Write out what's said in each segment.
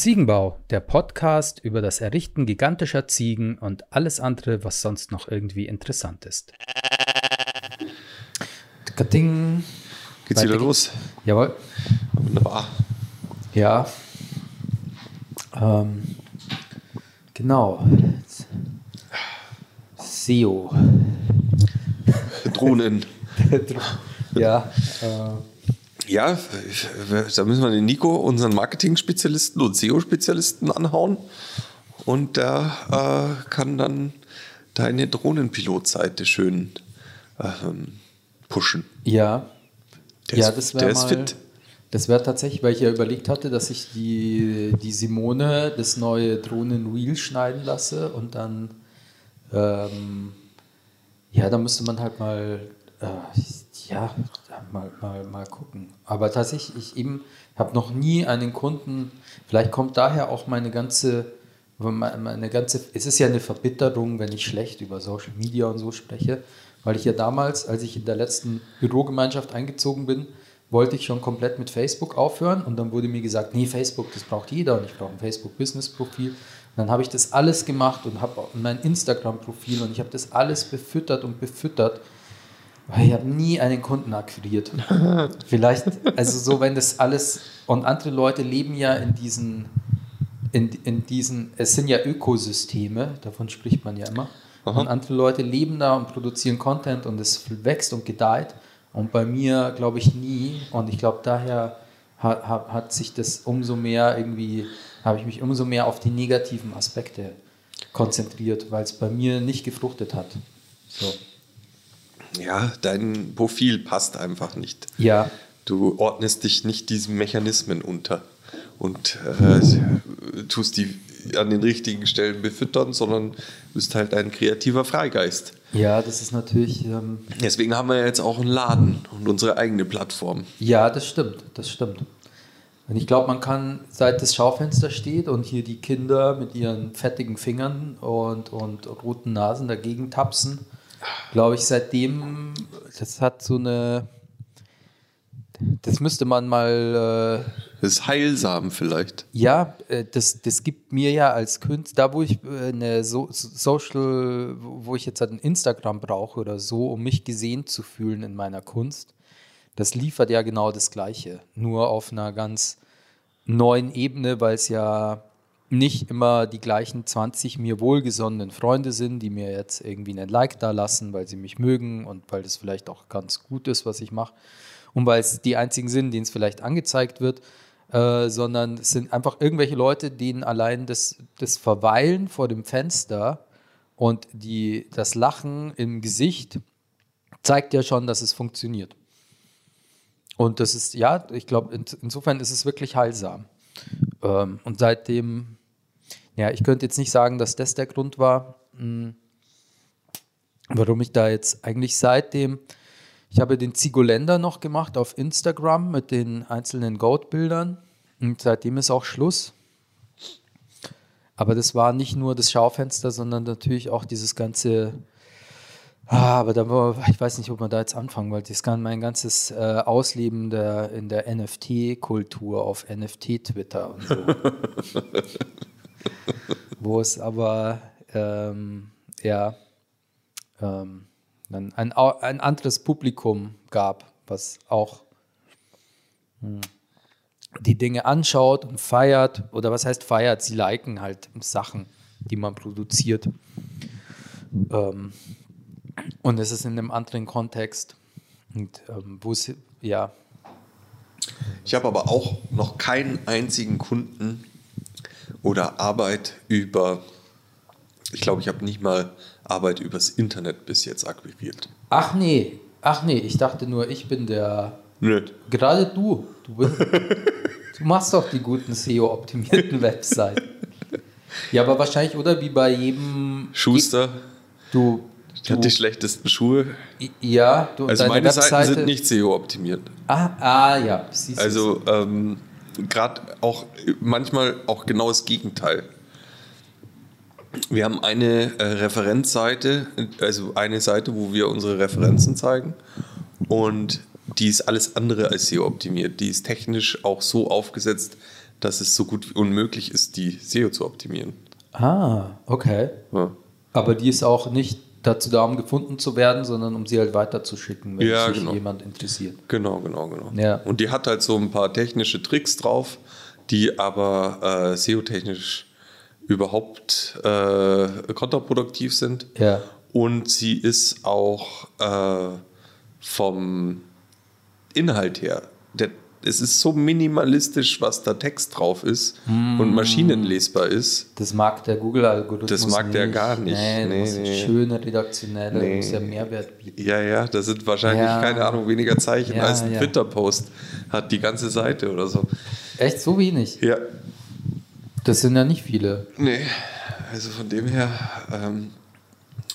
Ziegenbau, der Podcast über das Errichten gigantischer Ziegen und alles andere, was sonst noch irgendwie interessant ist. Ding. Geht's wieder los? Jawohl. Wunderbar. Ja. Ähm, genau. SEO. Drohnen. ja. Äh, Ja, da müssen wir den Nico, unseren Marketing-Spezialisten und SEO-Spezialisten anhauen. Und der äh, kann dann deine Drohnenpilotseite schön ähm, pushen. ja. Der ja, ist, das wäre ist mal. fit. Das wäre tatsächlich, weil ich ja überlegt hatte, dass ich die, die Simone das neue Drohnen-Reel schneiden lasse und dann, ähm, ja, da müsste man halt mal, äh, ja, mal, mal, mal gucken. Aber tatsächlich, ich eben habe noch nie einen Kunden, vielleicht kommt daher auch meine ganze, meine ganze, es ist ja eine Verbitterung, wenn ich schlecht über Social Media und so spreche, weil ich ja damals, als ich in der letzten Bürogemeinschaft eingezogen bin, wollte ich schon komplett mit Facebook aufhören und dann wurde mir gesagt, nee, Facebook, das braucht jeder und ich brauche ein Facebook-Business-Profil. Dann habe ich das alles gemacht und habe mein Instagram-Profil und ich habe das alles befüttert und befüttert. Ich habe nie einen Kunden akquiriert. Vielleicht, also so, wenn das alles, und andere Leute leben ja in diesen, in, in diesen, es sind ja Ökosysteme, davon spricht man ja immer. Und andere Leute leben da und produzieren Content und es wächst und gedeiht. Und bei mir glaube ich nie. Und ich glaube, daher hat, hat, hat sich das umso mehr irgendwie, habe ich mich umso mehr auf die negativen Aspekte konzentriert, weil es bei mir nicht gefruchtet hat. So. Ja, dein Profil passt einfach nicht. Ja, Du ordnest dich nicht diesen Mechanismen unter und äh, tust die an den richtigen Stellen befüttern, sondern bist halt ein kreativer Freigeist. ja, das ist natürlich, ähm, Deswegen haben wir jetzt auch einen Laden und unsere eigene Plattform. ja, das stimmt, das stimmt. Und ich glaube, man kann, seit das Schaufenster steht und hier die Kinder mit ihren fettigen Fingern und, und roten Nasen dagegen tapsen, glaube ich, seitdem, das hat so eine, das müsste man mal, äh, Das ist heilsam vielleicht. ja, äh, das, das gibt mir ja als Künstler, da wo ich äh, eine so Social, wo ich jetzt halt ein Instagram brauche oder so, um mich gesehen zu fühlen in meiner Kunst, das liefert ja genau das Gleiche, nur auf einer ganz neuen Ebene, weil es ja nicht immer die gleichen 20 mir wohlgesonnenen Freunde sind, die mir jetzt irgendwie einen Like da lassen, weil sie mich mögen und weil das vielleicht auch ganz gut ist, was ich mache und weil es die einzigen sind, denen es vielleicht angezeigt wird, äh, sondern es sind einfach irgendwelche Leute, denen allein das, das Verweilen vor dem Fenster und die, das Lachen im Gesicht zeigt ja schon, dass es funktioniert. Und das ist, ja, ich glaube, in, insofern ist es wirklich heilsam. Ähm, und seitdem, ja, ich könnte jetzt nicht sagen, dass das der Grund war, mh, warum ich da jetzt eigentlich seitdem, ich habe den Zigolender noch gemacht auf Instagram mit den einzelnen Goat-Bildern und seitdem ist auch Schluss. Aber das war nicht nur das Schaufenster, sondern natürlich auch dieses ganze Ah, aber da war, ich weiß nicht, ob man da jetzt anfangen wollte. Das kann mein ganzes äh, Ausleben der, in der NFT-Kultur auf NFT-Twitter und so. Wo es aber, ähm, ja, ähm, ein, au- ein anderes Publikum gab, was auch hm, die Dinge anschaut und feiert. Oder was heißt feiert? Sie liken halt Sachen, die man produziert. Ähm, und es ist in einem anderen Kontext. Und ähm, wo es, ja, Ich habe aber auch noch keinen einzigen Kunden oder Arbeit über, ich glaube, ich habe nicht mal Arbeit übers Internet bis jetzt akquiriert. ach nee, ach nee, ich dachte nur, ich bin der, Nicht. gerade du, du, bist, du machst doch die guten SEO-optimierten Webseiten. Ja, aber wahrscheinlich, oder wie bei jedem, Schuster, du, ich hatte die schlechtesten Schuhe. ja, du Also meine Seiten Webseite, sind nicht SEO-optimiert. ah, ah, ja, siehst du. Also ähm, gerade auch manchmal auch genau das Gegenteil. Wir haben eine äh, Referenzseite, also eine Seite, wo wir unsere Referenzen zeigen und die ist alles andere als SEO optimiert. Die ist technisch auch so aufgesetzt, dass es so gut wie unmöglich ist, die SEO zu optimieren. Ah, okay. Ja. Aber die ist auch nicht dazu da, um gefunden zu werden, sondern um sie halt weiterzuschicken, wenn Ja, sich genau. jemand interessiert. Genau, genau, genau. Ja. Und die hat halt so ein paar technische Tricks drauf, die aber äh, SEO-technisch überhaupt äh, kontraproduktiv sind. Ja. Und sie ist auch äh, vom Inhalt her, der, es ist so minimalistisch, was da Text drauf ist und maschinenlesbar ist. Das mag der Google-Algorithmus Das mag der gar nicht. Nee, Nee, das nee. schöne redaktionelle, Nee. muss ja Mehrwert bieten. Ja, ja, da sind wahrscheinlich, Ja. keine Ahnung, weniger Zeichen Ja, als ein ja. Twitter-Post hat die ganze Seite oder so. Echt so wenig? Ja, Das sind ja nicht viele. Nee, also von dem her, ähm,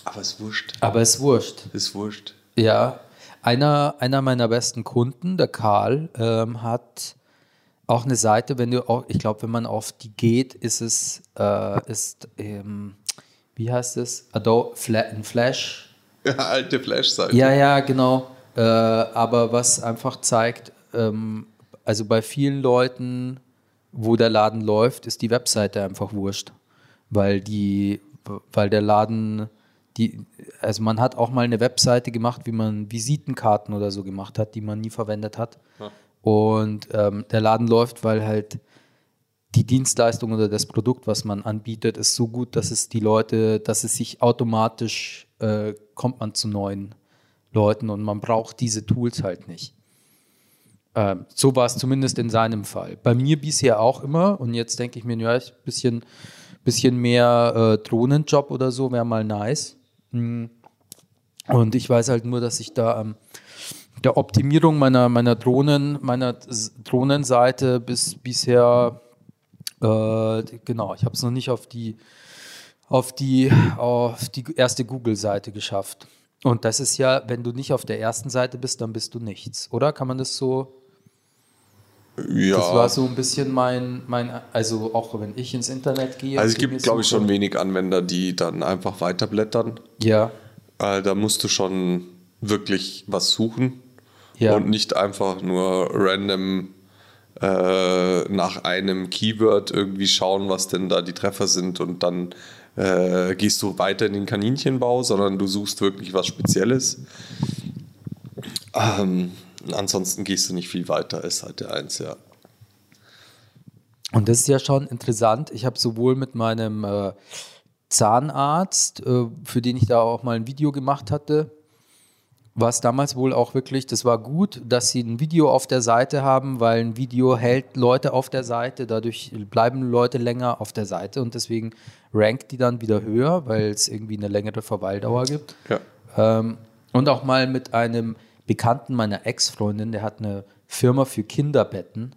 aber ist wurscht. Aber ist wurscht. Ist wurscht. Ja, einer, einer meiner besten Kunden, der Karl, ähm, hat auch eine Seite, wenn du auch, ich glaube, wenn man auf die geht, ist es, äh, ist, ähm, wie heißt es? Adobe Flash. Ja, alte Flash-Seite. Ja, ja, genau. Äh, aber was einfach zeigt, ähm, also bei vielen Leuten, wo der Laden läuft, ist die Webseite einfach wurscht. Weil die, weil der Laden, die, also man hat auch mal eine Webseite gemacht, wie man Visitenkarten oder so gemacht hat, die man nie verwendet hat. Und ähm, der Laden läuft, weil halt die Dienstleistung oder das Produkt, was man anbietet, ist so gut, dass es die Leute, dass es sich automatisch äh, kommt man zu neuen Leuten und man braucht diese Tools halt nicht. Ähm, so war es zumindest in seinem Fall. Bei mir bisher auch immer und jetzt denke ich mir, ja, ein bisschen, bisschen mehr äh, Drohnenjob oder so wäre mal nice. Mm. Und ich weiß halt nur, dass ich da am der Optimierung meiner, meiner Drohnen, meiner Drohnenseite bis bisher äh, genau, ich habe es noch nicht auf die auf die auf die erste Google-Seite geschafft. Und das ist ja, wenn du nicht auf der ersten Seite bist, dann bist du nichts, oder? Kann man das so? Ja. Das war so ein bisschen mein, mein also auch wenn ich ins Internet gehe. also es gibt, glaube ich, schon wenig Anwender, die dann einfach weiterblättern. Ja, Äh, da musst du schon wirklich was suchen ja. und nicht einfach nur random äh, nach einem Keyword irgendwie schauen, was denn da die Treffer sind und dann äh, gehst du weiter in den Kaninchenbau, sondern du suchst wirklich was Spezielles. Ähm, ansonsten gehst du nicht viel weiter, ist halt der eins, ja. Und das ist ja schon interessant. Ich habe sowohl mit meinem äh, Zahnarzt, äh, für den ich da auch mal ein Video gemacht hatte, war es damals wohl auch wirklich, das war gut, dass sie ein Video auf der Seite haben, weil ein Video hält Leute auf der Seite, dadurch bleiben Leute länger auf der Seite und deswegen rankt die dann wieder höher, weil es irgendwie eine längere Verweildauer gibt. ja. Ähm, und auch mal mit einem Bekannten meiner Ex-Freundin, der hat eine Firma für Kinderbetten.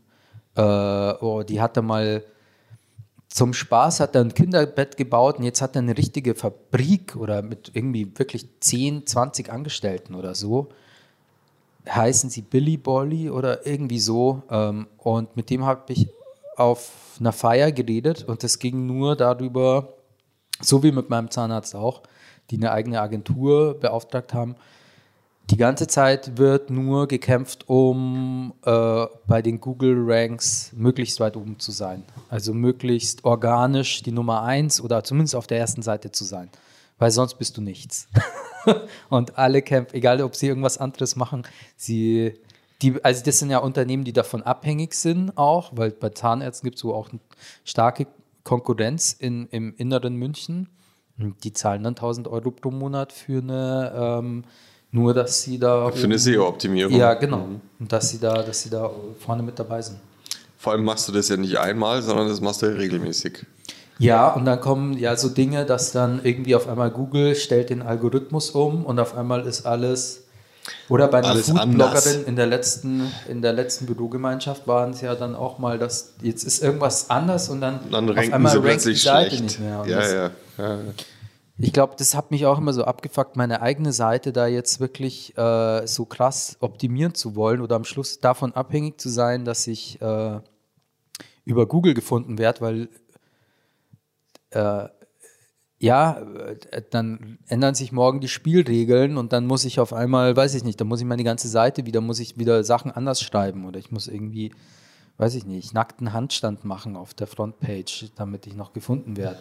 Äh, oh, die hat er mal zum Spaß hat er ein Kinderbett gebaut und jetzt hat er eine richtige Fabrik oder mit irgendwie wirklich 10, 20 Angestellten oder so. Heißen sie Billy Bolly oder irgendwie so. Ähm, und mit dem habe ich auf einer Feier geredet und es ging nur darüber, so wie mit meinem Zahnarzt auch, die eine eigene Agentur beauftragt haben. Die ganze Zeit wird nur gekämpft, um äh, bei den Google Ranks möglichst weit oben zu sein. Also möglichst organisch die Nummer eins oder zumindest auf der ersten Seite zu sein. Weil sonst bist du nichts. Und alle kämpfen, egal ob sie irgendwas anderes machen, sie, die, also das sind ja Unternehmen, die davon abhängig sind auch, weil bei Zahnärzten gibt es so auch eine starke Konkurrenz in, im inneren München. Die zahlen dann 1000 Euro pro Monat für eine, ähm, nur dass sie da. Für eine SEO-Optimierung. Ja, genau. Und dass sie da, dass sie da vorne mit dabei sind. Vor allem machst du das ja nicht einmal, sondern das machst du ja regelmäßig. Ja, und dann kommen ja so Dinge, dass dann irgendwie auf einmal Google stellt den Algorithmus um und auf einmal ist alles. Oder bei einer Foodbloggerin in der letzten, in der letzten Bürogemeinschaft waren es ja dann auch mal, dass jetzt ist irgendwas anders und dann, Dann auf einmal rankt die Seite schlecht. nicht mehr. Ja, das, ja, ja. Ich glaube, das hat mich auch immer so abgefuckt, meine eigene Seite da jetzt wirklich äh, so krass optimieren zu wollen oder am Schluss davon abhängig zu sein, dass ich äh, über Google gefunden werde, weil äh, ja, äh, dann ändern sich morgen die Spielregeln und dann muss ich auf einmal, weiß ich nicht, dann muss ich meine ganze Seite wieder, muss ich wieder Sachen anders schreiben oder ich muss irgendwie weiß ich nicht, nackten Handstand machen auf der Frontpage, damit ich noch gefunden werde.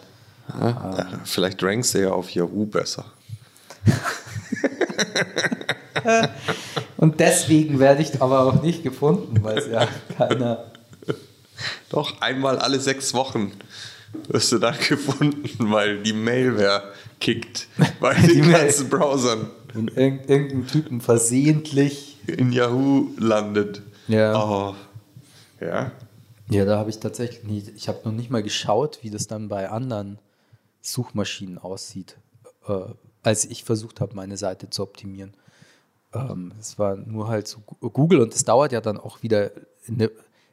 Ja, vielleicht rankst du ja auf Yahoo besser. Und deswegen werde ich aber auch nicht gefunden, weil es ja keiner. Doch, einmal alle sechs Wochen wirst du da gefunden, weil die Mailware kickt bei Die den Mail- ganzen Browsern Und irgend, irgendein Typen versehentlich. in Yahoo landet. Ja. Oh. Ja. Ja, da habe ich tatsächlich nicht. Ich habe noch nicht mal geschaut, wie das dann bei anderen Suchmaschinen aussieht, äh, als ich versucht habe, meine Seite zu optimieren. Ähm, es war nur halt so Google und es dauert ja dann auch wieder eine,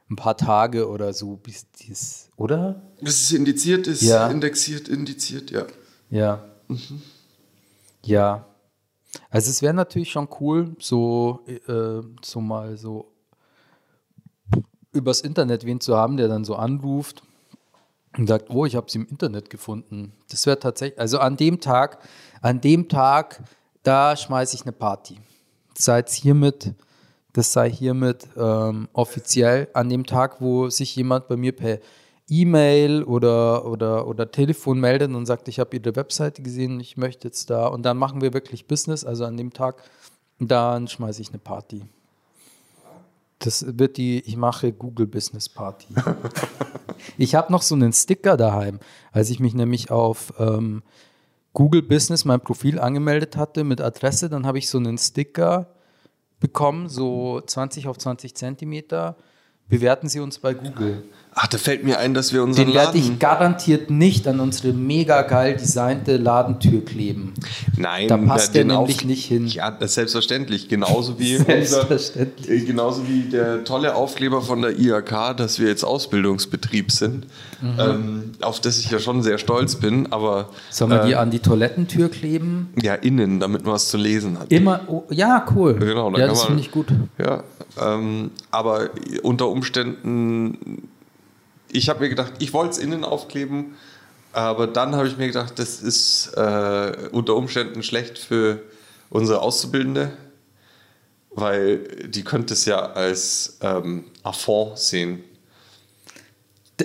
ein paar Tage oder so, bis dies, oder? Es ist indiziert, ist Ja. indexiert, indiziert, ja. Ja. Ja. Also es wäre natürlich schon cool, so, äh, so mal so übers Internet wen zu haben, der dann so anruft und sagt, oh, ich habe sie im Internet gefunden. Das wäre tatsächlich, also an dem Tag, an dem Tag, da schmeiße ich eine Party. Seid hiermit, das sei hiermit ähm, offiziell an dem Tag, wo sich jemand bei mir per E-Mail oder, oder, oder Telefon meldet und sagt, ich habe Ihre Webseite gesehen, ich möchte jetzt da und dann machen wir wirklich Business, also an dem Tag, dann schmeiße ich eine Party. Das wird die, ich mache Google Business Party. ich habe noch so einen Sticker daheim, als ich mich nämlich auf ähm, Google Business mein Profil angemeldet hatte mit Adresse, dann habe ich so einen Sticker bekommen, so 20 auf 20 Zentimeter. Bewerten Sie uns bei Google. Ach, da fällt mir ein, dass wir unseren Den werde ich garantiert nicht an unsere mega geil designte Ladentür kleben. Nein, Da passt den der nämlich Auf- nicht hin. Ja, das selbstverständlich. Genauso wie, Selbstverständlich. Unser, äh, genauso wie der tolle Aufkleber von der IHK, dass wir jetzt Ausbildungsbetrieb sind, Mhm. ähm, auf das ich ja schon sehr stolz bin, aber Sollen wir die äh, an die Toilettentür kleben? ja, innen, damit man was zu lesen hat. Immer, oh, ja, cool. Genau, da ja, das finde ich gut. Ja, ähm, aber unter Umständen, ich habe mir gedacht, ich wollte es innen aufkleben, aber dann habe ich mir gedacht, das ist äh, unter Umständen schlecht für unsere Auszubildende, weil die könnte es ja als ähm, Affront sehen.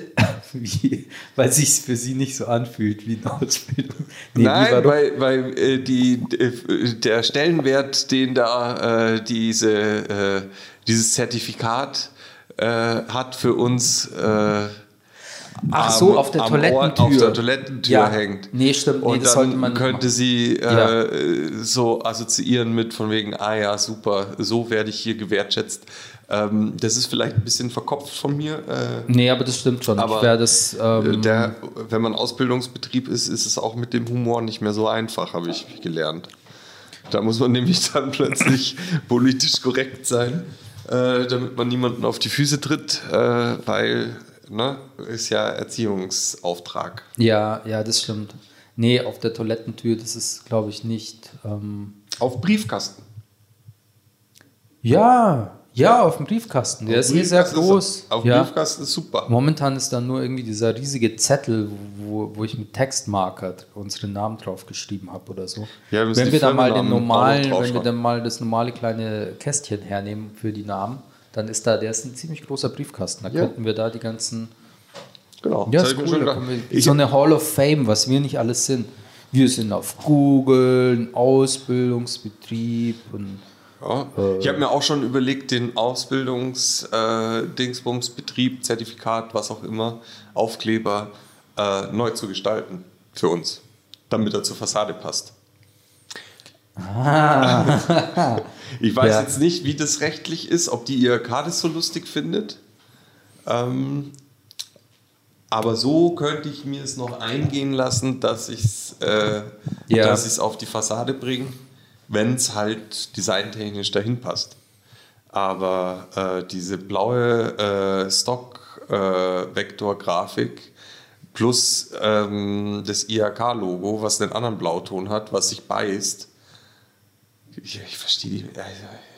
Wie, weil sich für sie nicht so anfühlt wie eine Ausbildung. Nee, Nein, weil, weil äh, die, äh, der Stellenwert, den da äh, diese, äh, dieses Zertifikat äh, hat für uns. Äh, Ach so, am- auf der Toilettentür. Ort auf der Toilettentür Ja. hängt. Nee, stimmt. Nee, Und das dann man könnte machen. sie äh, Ja. so assoziieren mit von wegen, ah ja, super, so werde ich hier gewertschätzt. Ähm, das ist vielleicht ein bisschen verkopft von mir. Äh, Nee, aber das stimmt schon. Aber, das. Ähm, der, wenn man Ausbildungsbetrieb ist, ist es auch mit dem Humor nicht mehr so einfach, habe ich gelernt. Da muss man nämlich dann plötzlich politisch korrekt sein, äh, damit man niemanden auf die Füße tritt, äh, weil, ne, ist ja Erziehungsauftrag. ja, ja, das stimmt. Nee, auf der Toilettentür, das ist, glaube ich, nicht. Ähm, Auf Briefkasten. ja, ja, auf dem Briefkasten. Der ist eh sehr groß. Ist, auf ja. Briefkasten ist super. Momentan ist da nur irgendwie dieser riesige Zettel, wo, wo ich mit Textmarker unseren Namen drauf geschrieben habe oder so. Ja, wir wenn wir dann mal den normalen, wenn wir dann mal das normale kleine Kästchen hernehmen für die Namen, dann ist da, der ist ein ziemlich großer Briefkasten. Da Ja. könnten wir da die ganzen. Genau. Ja, Das ist cool. Da wir, Ich- so eine Hall of Fame, was wir nicht alles sind. Wir sind auf Google, ein Ausbildungsbetrieb und Ja. Ich habe mir auch schon überlegt, den Ausbildungs-Dingsbums-Betrieb, Zertifikat, was auch immer, Aufkleber äh, neu zu gestalten für uns, damit er zur Fassade passt. ich weiß Ja. jetzt nicht, wie das rechtlich ist, ob die IHK das so lustig findet. Ähm, aber so könnte ich mir es noch eingehen lassen, dass ich es äh, Ja. dass auf die Fassade bringe, wenn es halt designtechnisch dahin passt. Aber äh, diese blaue äh, Stock-Vektor-Grafik plus ähm, das IHK-Logo, was einen anderen Blauton hat, was sich beißt, ich, ich verstehe die.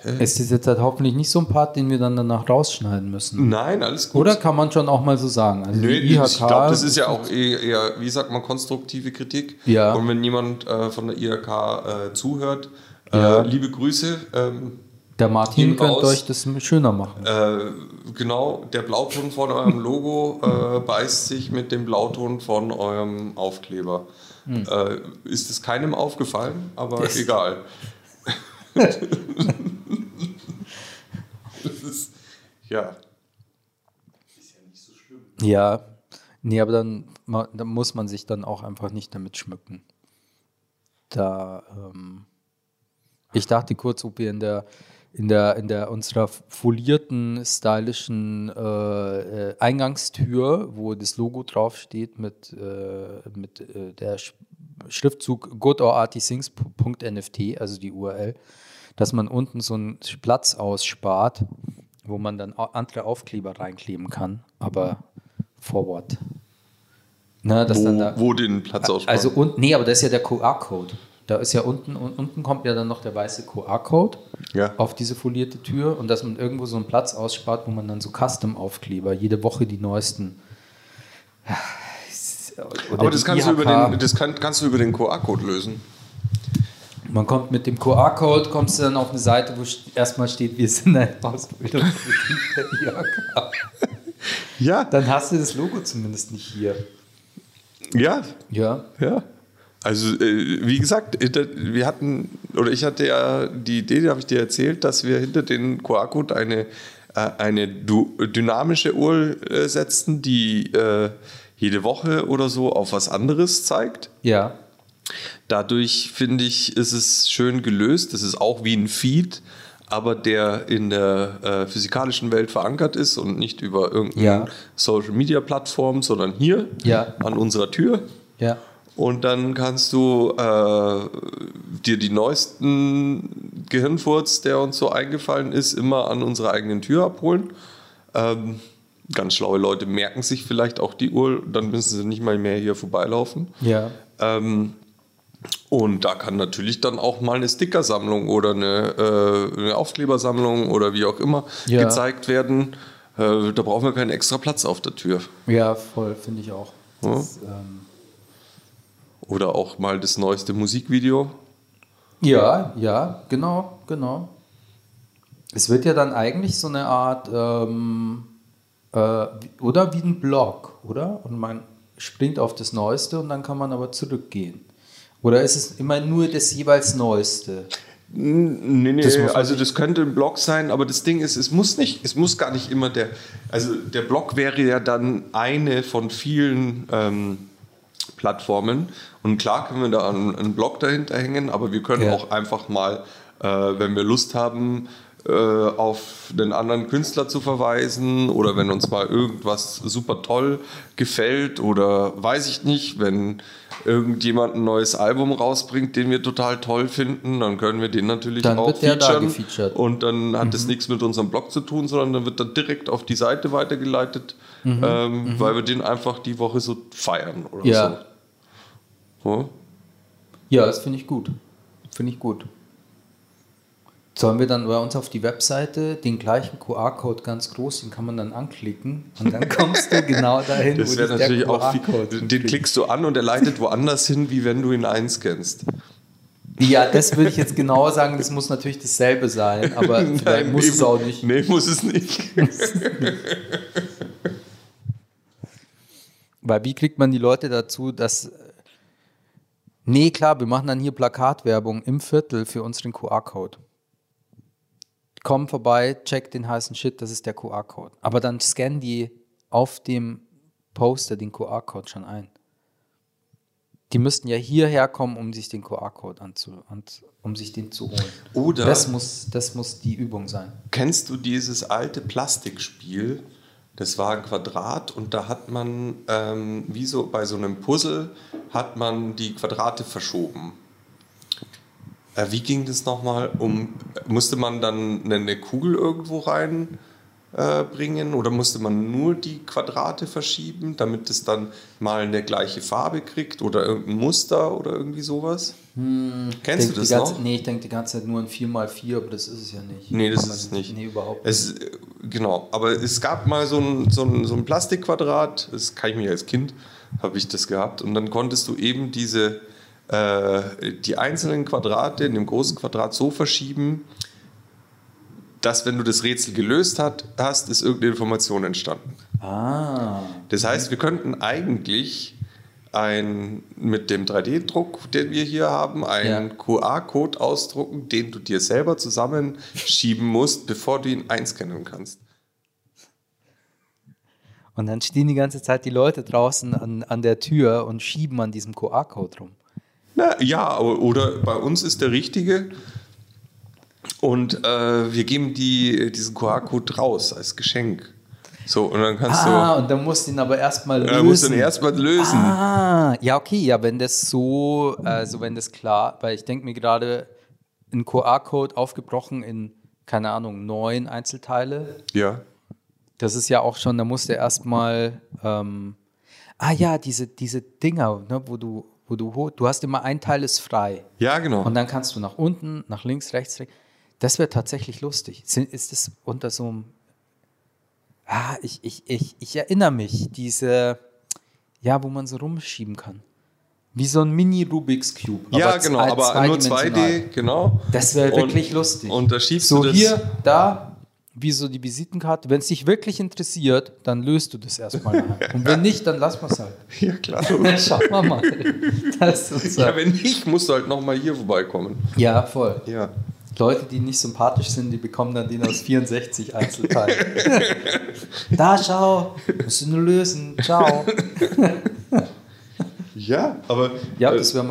Äh, äh, ist das jetzt halt hoffentlich nicht so ein Part, den wir dann danach rausschneiden müssen. nein, alles gut. Oder kann man schon auch mal so sagen? Also Nö, IHK, ich glaube, das ist ja auch eher, eher, wie sagt man, konstruktive Kritik. Ja. Und wenn jemand äh, von der IHK äh, zuhört, äh, Ja. liebe Grüße. Ähm, Der Martin könnte raus. euch das schöner machen. Äh, genau, der Blauton von eurem Logo äh, beißt sich mit dem Blauton von eurem Aufkleber. Äh, ist es keinem aufgefallen, aber Das- egal. Das ist, ja. Ja, nee, aber dann, dann muss man sich dann auch einfach nicht damit schmücken. Da, ähm, ich dachte kurz, ob ihr in der, in der, in der unserer folierten, stylischen äh, äh, Eingangstür, wo das Logo draufsteht mit, äh, mit äh, der Sch Schriftzug goodorartisings.nft, also die URL, dass man unten so einen Platz ausspart, wo man dann andere Aufkleber reinkleben kann, aber forward. Ne, dass Wo, da, wo den Platz aussparen. also unten, nee, aber das ist ja der QR-Code. Da ist ja unten, und unten kommt ja dann noch der weiße QR-Code Ja. auf diese folierte Tür und dass man irgendwo so einen Platz ausspart, wo man dann so Custom-Aufkleber, jede Woche die neuesten. Aber das kannst, du über IHK. den, das kann, kannst du über den QR-Code lösen. Man kommt mit dem QR-Code, kommst du dann auf eine Seite, wo st- erstmal steht, wir sind ein Ausbildungsbetrieb der IHK. Ja, Dann hast du das Logo zumindest nicht hier. ja, Ja. Ja. Also, äh, wie gesagt, hinter, wir hatten, oder ich hatte ja die Idee, die habe ich dir erzählt, dass wir hinter den QR-Code eine, äh, eine dynamische Uhr äh, setzen, die äh, jede Woche oder so auf was anderes zeigt. Ja. Dadurch finde ich, ist es schön gelöst. Es ist auch wie ein Feed, aber der in der äh, physikalischen Welt verankert ist und nicht über irgendeine Ja. Social Media Plattform, sondern hier Ja. an unserer Tür. Ja. Und dann kannst du äh, dir die neuesten Gehirnfurz, der uns so eingefallen ist, immer an unserer eigenen Tür abholen. Ähm, ganz schlaue Leute merken sich vielleicht auch die Uhr, dann müssen sie nicht mal mehr hier vorbeilaufen. Ja. Ähm, und da kann natürlich dann auch mal eine Stickersammlung oder eine, äh, eine Aufklebersammlung oder wie auch immer Ja. gezeigt werden. Äh, da brauchen wir keinen extra Platz auf der Tür. Ja, voll, finde ich auch. Das, ähm, Oder auch mal das neueste Musikvideo. ja, ja, genau, genau. Es wird ja dann eigentlich so eine Art, ähm, äh, oder wie ein Blog, oder? Und man springt auf das Neueste und dann kann man aber zurückgehen. Oder ist es immer nur das jeweils Neueste? Nee, nee, Das also das könnte ein Blog sein, aber das Ding ist, es muss nicht, es muss gar nicht immer der, also der Blog wäre ja dann eine von vielen ähm, Plattformen und klar können wir da einen, einen Blog dahinter hängen, aber wir können Ja. auch einfach mal, äh, wenn wir Lust haben, äh, auf den anderen Künstler zu verweisen oder wenn uns mal irgendwas super toll gefällt oder weiß ich nicht, wenn irgendjemand ein neues Album rausbringt, den wir total toll finden, dann können wir den natürlich Dann auch wird da featuren. gefeatured. Und dann hat das nichts mit unserem Blog zu tun, sondern dann wird er direkt auf die Seite weitergeleitet, Mhm. ähm, weil wir den einfach die Woche so feiern oder Ja. so. So. Ja, das finde ich gut. Finde ich gut. Sollen wir dann bei uns auf die Webseite den gleichen QR-Code ganz groß, den kann man dann anklicken und dann kommst du genau dahin, Das wo der natürlich auch viel, den klickst du an und er leitet woanders hin, wie wenn du ihn einscannst. Ja, das würde ich jetzt genauer sagen, das muss natürlich dasselbe sein, aber vielleicht Nein, muss es eben- auch nicht. Nee, muss es nicht. Weil wie kriegt man die Leute dazu, dass. Nee, klar, wir machen dann hier Plakatwerbung im Viertel für unseren QR-Code. Komm vorbei, check den heißen Shit, das ist der QR-Code. Aber dann scannen die auf dem Poster den QR-Code schon ein. Die müssten ja hierher kommen, um sich den QR-Code anzu, an, um sich den zu holen. Oder- Das muss, das muss die Übung sein. Kennst du dieses alte Plastikspiel? Das war ein Quadrat und da hat man, ähm, wie so bei so einem Puzzle, hat man die Quadrate verschoben. Äh, wie ging das nochmal? Um, musste man dann eine, Kugel irgendwo rein äh, oder musste man nur die Quadrate verschieben, damit es dann mal eine gleiche Farbe kriegt oder irgendein Muster oder irgendwie sowas? Kennst Denk du das ganze, noch? Nee, ich denke die ganze Zeit nur in 4x4, aber das ist es ja nicht. Nee, das man ist es nicht. Nee, überhaupt nicht. Es, genau, aber es gab mal so ein, so ein, so ein Plastikquadrat, das kann ich mir als Kind, habe ich das gehabt. Und dann konntest du eben diese, die einzelnen Quadrate in dem großen Quadrat so verschieben, dass wenn du das Rätsel gelöst hat, hast, ist irgendeine Information entstanden. Ah. Das heißt, wir könnten eigentlich ein, mit dem 3D-Druck, den wir hier haben, einen Ja. QR-Code ausdrucken, den du dir selber zusammenschieben musst, bevor du ihn einscannen kannst. Und dann stehen die ganze Zeit die Leute draußen an, an der Tür und schieben an diesem QR-Code rum. Na, ja, oder bei uns ist der richtige. Und äh, wir geben die, diesen QR-Code raus als Geschenk. So, und dann kannst Ah, du. und dann musst du ihn aber erstmal lösen. Er muss dann erstmal lösen. Ah, ja, okay, ja, wenn das so, also wenn das klar, weil ich denke mir gerade, ein QR-Code aufgebrochen in, keine Ahnung, neun Einzelteile. Ja. Das ist ja auch schon, da musst du erstmal, ähm, ah ja, diese, diese Dinger, ne, wo du, wo du, du hast immer ein Teil ist frei. Ja, genau. Und dann kannst du nach unten, nach links, rechts, rechts. Das wäre tatsächlich lustig. Ist das unter so einem. Ah, ich, ich, ich, ich erinnere mich, diese, ja, wo man so rumschieben kann. Wie so ein Mini-Rubik's Cube. ja, genau, aber nur zweidimensional. 2D, genau. Das wäre Und- wirklich lustig. Und da schiebst so du das. hier, da, wie so die Visitenkarte. Wenn es dich wirklich interessiert, dann löst du das erstmal. Und wenn nicht, dann lass mal es halt. Ja, klar. Schauen wir mal. Das ist ja, wenn nicht, musst du halt nochmal hier vorbeikommen. ja, voll. Ja. Leute, die nicht sympathisch sind, die bekommen dann den aus 64 Einzelteilen. da, schau, musst du nur lösen. Ciao. Ja, aber Ja, äh, das wäre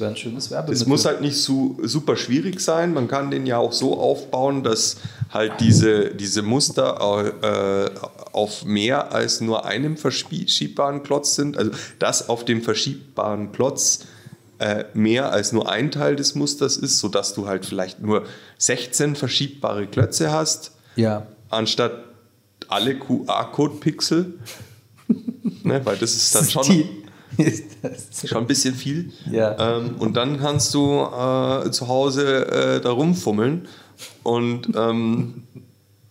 wäre ein schönes Werbemittel. Es muss halt nicht so super schwierig sein. Man kann den ja auch so aufbauen, dass halt diese, diese Muster äh, auf mehr als nur einem verschiebbaren Klotz sind. Also dass auf dem verschiebbaren Klotz äh, mehr als nur ein Teil des Musters ist, sodass du halt vielleicht nur 16 verschiebbare Klötze hast, Ja. anstatt alle QR-Code-Pixel. ne, weil das ist dann schon Die, ist das schon ein bisschen viel. Ja. Ähm, und dann kannst du äh, zu Hause äh, da rumfummeln. Und ähm,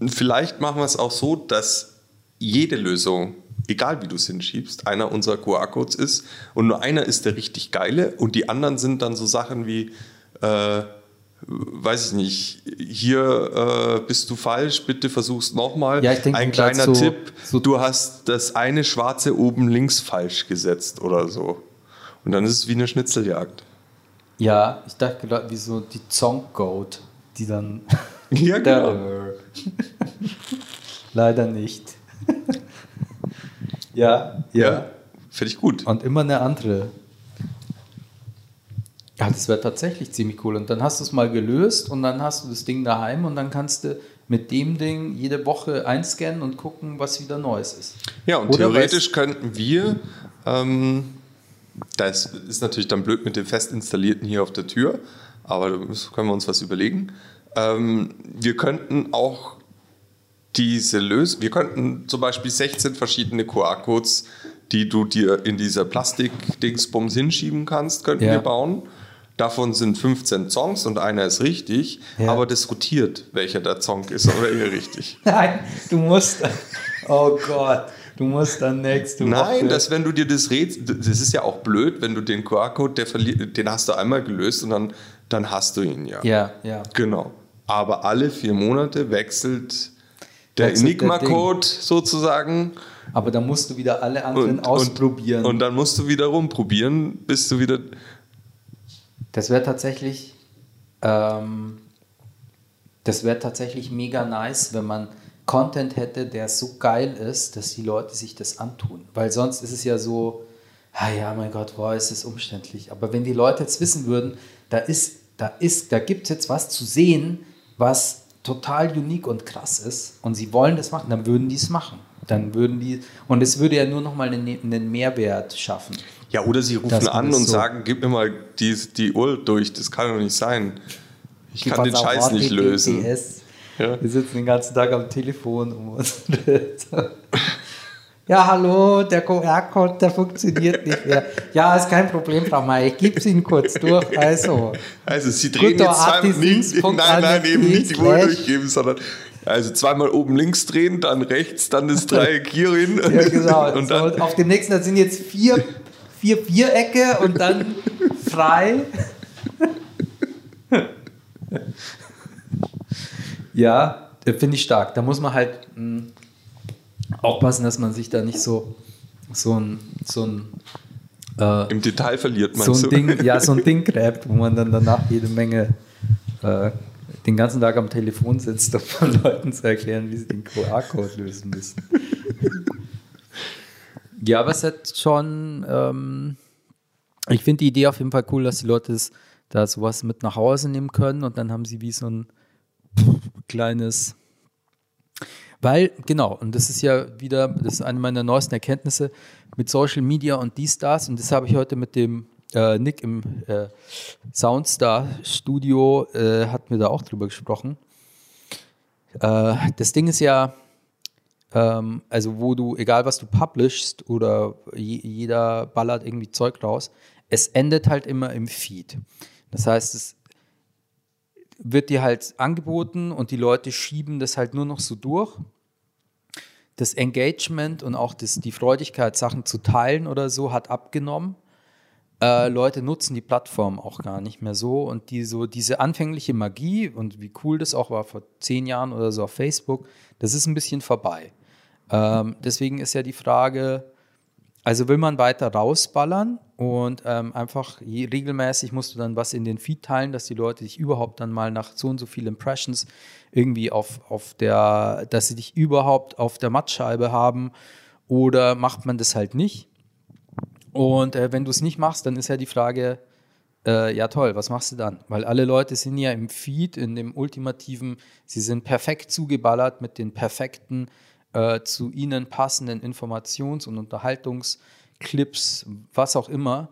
vielleicht machen wir es auch so, dass jede Lösung, egal wie du es hinschiebst, einer unserer QR-Codes ist. Und nur einer ist der richtig geile. Und die anderen sind dann so Sachen wie, äh, weiß ich nicht, hier äh, bist du falsch, bitte versuch's nochmal. Ja, ich denke Ein kleiner so- Tipp, so- du hast das eine schwarze oben links falsch gesetzt oder so. Und dann ist es wie eine Schnitzeljagd. ja, ich dachte gerade, wie so die Zonk Goat, die dann. Ja, genau. Leider nicht. ja, Ja, finde ich gut. Und immer eine andere. Ja, das wäre tatsächlich ziemlich cool. Und dann hast du es mal gelöst und dann hast du das Ding daheim und dann kannst du mit dem Ding jede Woche einscannen und gucken, was wieder Neues ist. Ja, und Oder theoretisch könnten wir, ähm, das ist natürlich dann blöd mit dem fest installierten hier auf der Tür, aber da können wir uns was überlegen. Ähm, wir könnten auch diese Lösung, wir könnten zum Beispiel 16 verschiedene QR-Codes, die du dir in dieser Plastik-Dingsbums hinschieben kannst, könnten Ja. wir bauen. Davon sind 15 Songs und einer ist richtig, Ja. aber das rotiert, welcher der Song ist oder eher richtig. Nein, du musst. Oh Gott, du musst dann nächste Nein, Woche. dass wenn du dir das rätst, das ist ja auch blöd, wenn du den QR-Code, den hast du einmal gelöst und dann, dann hast du ihn ja. Ja, ja. Genau. Aber alle vier Monate wechselt der Enigma-Code sozusagen. Aber dann musst du wieder alle anderen ausprobieren. Und, und dann musst du wieder rumprobieren, bis du wieder. Das wäre tatsächlich, ähm, das wäre tatsächlich mega nice, wenn man Content hätte, der so geil ist, dass die Leute sich das antun. Weil sonst ist es ja so, ah ja, mein Gott, boah, ist es umständlich. Aber wenn die Leute jetzt wissen würden, da ist, da ist, da gibt es jetzt was zu sehen, was total unique und krass ist und sie wollen das machen, dann würden die es machen. Dann würden die, und es würde ja nur noch mal einen, einen Mehrwert schaffen. Ja, oder sie rufen an und so- sagen: Gib mir mal die, die Uhr durch, das kann doch nicht sein. Ich Gib kann den Scheiß nicht lösen. HTTPS. Ja. Wir sitzen den ganzen Tag am Telefon um uns. ja, hallo, der QR-Code, der funktioniert nicht mehr. Ja, ist kein Problem, Frau May. Ich gebe es Ihnen kurz durch. Also, Also sie drehen jetzt zweimal links, nein, nein, eben nicht die Uhr slash. durchgeben, sondern also zweimal oben links drehen, dann rechts, dann das Dreieck hier hin. ja, genau. Und so, und auf dem nächsten, da sind jetzt vier, vier Vierecke und dann frei. ja, Finde ich stark. Da muss man halt mh, aufpassen, dass man sich da nicht so, so ein, so ein äh, Im Detail verliert man so ein Ding, ja, so ein Ding gräbt, wo man dann danach jede Menge äh, den ganzen Tag am Telefon sitzt, um von Leuten zu erklären, wie sie den QR-Code lösen müssen. Ja, aber es hat schon, ähm, ich finde die Idee auf jeden Fall cool, dass die Leute das, da sowas mit nach Hause nehmen können und dann haben sie wie so ein kleines, weil, genau, und das ist ja wieder, das ist eine meiner neuesten Erkenntnisse mit Social Media und dies, das, und das habe ich heute mit dem äh, Nick im äh, Soundstar Studio, äh, hat mir da auch drüber gesprochen. Äh, das Ding ist ja, ähm, also wo du, egal was du publishst oder jeder ballert irgendwie Zeug raus, es endet halt immer im Feed. Das heißt, es wird dir halt angeboten und die Leute schieben das halt nur noch so durch. Das Engagement und auch das, die Freudigkeit, Sachen zu teilen oder so, hat abgenommen. Äh, Leute nutzen die Plattform auch gar nicht mehr so und die, so diese anfängliche Magie und wie cool das auch war vor zehn Jahren oder so auf Facebook, das ist ein bisschen vorbei. Ähm, deswegen ist ja die Frage, also will man weiter rausballern und ähm, einfach regelmäßig musst du dann was in den Feed teilen, dass die Leute dich überhaupt dann mal nach so und so vielen Impressions irgendwie auf, auf der, dass sie dich überhaupt auf der Mattscheibe haben oder macht man das halt nicht? Und äh, wenn du es nicht machst, dann ist ja die Frage, äh, ja toll, was machst du dann? Weil alle Leute sind ja im Feed, in dem ultimativen, sie sind perfekt zugeballert mit den perfekten äh, zu ihnen passenden Informations- und Unterhaltungsclips, was auch immer.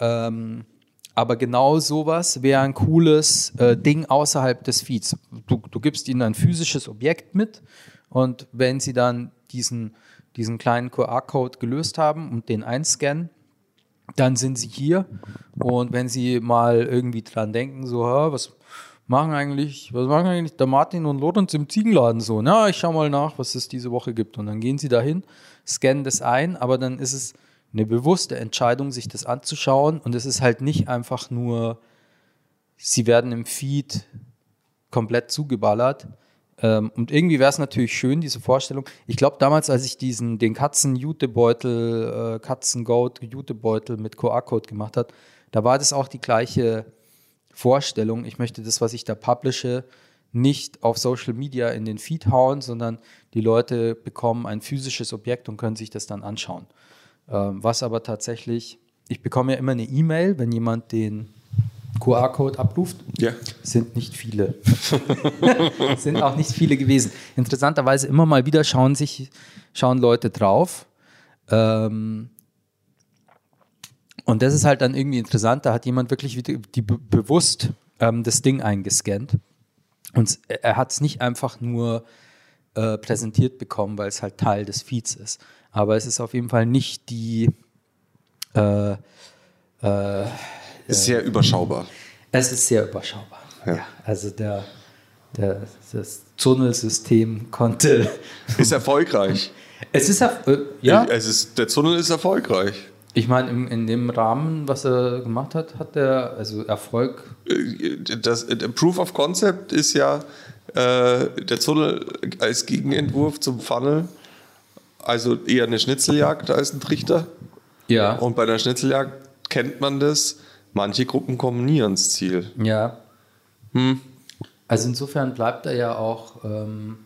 Ähm, aber genau sowas wäre ein cooles äh, Ding außerhalb des Feeds. Du, du, gibst ihnen ein physisches Objekt mit und wenn sie dann diesen, diesen kleinen QR-Code gelöst haben und den einscannen, dann sind sie hier. Und wenn sie mal irgendwie dran denken, so, was, machen eigentlich, was machen eigentlich der Martin und Lorenz im Ziegenladen so? Na, ich schau mal nach, was es diese Woche gibt. Und dann gehen sie dahin, scannen das ein, aber dann ist es eine bewusste Entscheidung, sich das anzuschauen. Und es ist halt nicht einfach nur, sie werden im Feed komplett zugeballert. Ähm, und irgendwie wäre es natürlich schön, diese Vorstellung. Ich glaube, damals, als ich diesen, den Katzen-Jutebeutel, äh, Katzen-Goat-Jutebeutel mit QR-Code gemacht habe, da war das auch die gleiche Vorstellung, ich möchte das, was ich da publishe, nicht auf Social Media in den Feed hauen, sondern die Leute bekommen ein physisches Objekt und können sich das dann anschauen. Ähm, was aber tatsächlich, ich bekomme ja immer eine E-Mail, wenn jemand den QR-Code abruft. Ja. Sind nicht viele. sind auch nicht viele gewesen. Interessanterweise immer mal wieder schauen sich, schauen Leute drauf. Ähm, und das ist halt dann irgendwie interessant. Da hat jemand wirklich die, die bewusst ähm, das Ding eingescannt. Und er hat es nicht einfach nur äh, präsentiert bekommen, weil es halt Teil des Feeds ist. Aber es ist auf jeden Fall nicht die. Äh, äh, ist sehr überschaubar. Es ist sehr überschaubar. Ja. ja also der, der, das Tunnelsystem konnte. Ist erfolgreich. Es ist, äh, ja. Es ist, der Tunnel ist erfolgreich. Ich meine, in dem Rahmen, was er gemacht hat, hat er also Erfolg. Das, das Proof of Concept ist ja äh, der Tunnel als Gegenentwurf zum Funnel. Also eher eine Schnitzeljagd als ein Trichter. Ja. Und bei der Schnitzeljagd kennt man das. Manche Gruppen kommen nie ans Ziel. Ja. Hm. Also insofern bleibt er ja auch. Ähm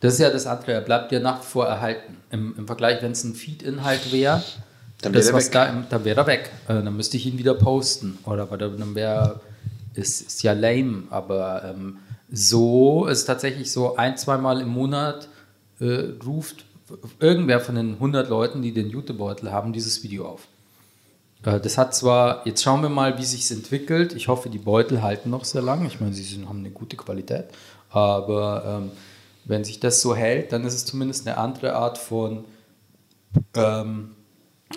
das ist ja das andere, er bleibt ja nach wie vor erhalten. Im, im Vergleich, wenn es ein Feed-Inhalt wäre, dann wäre er weg. Da, dann wäre er weg. Äh, dann müsste ich ihn wieder posten. Oder dann wäre, ist, ist ja lame, aber ähm, so ist tatsächlich so ein, zweimal im Monat äh, ruft irgendwer von den 100 Leuten, die den Jutebeutel haben, dieses Video auf. Äh, das hat zwar, jetzt schauen wir mal, wie sich entwickelt. Ich hoffe, die Beutel halten noch sehr lang. Ich meine, sie sind, haben eine gute Qualität. Aber ähm, wenn sich das so hält, dann ist es zumindest eine andere Art von, ähm,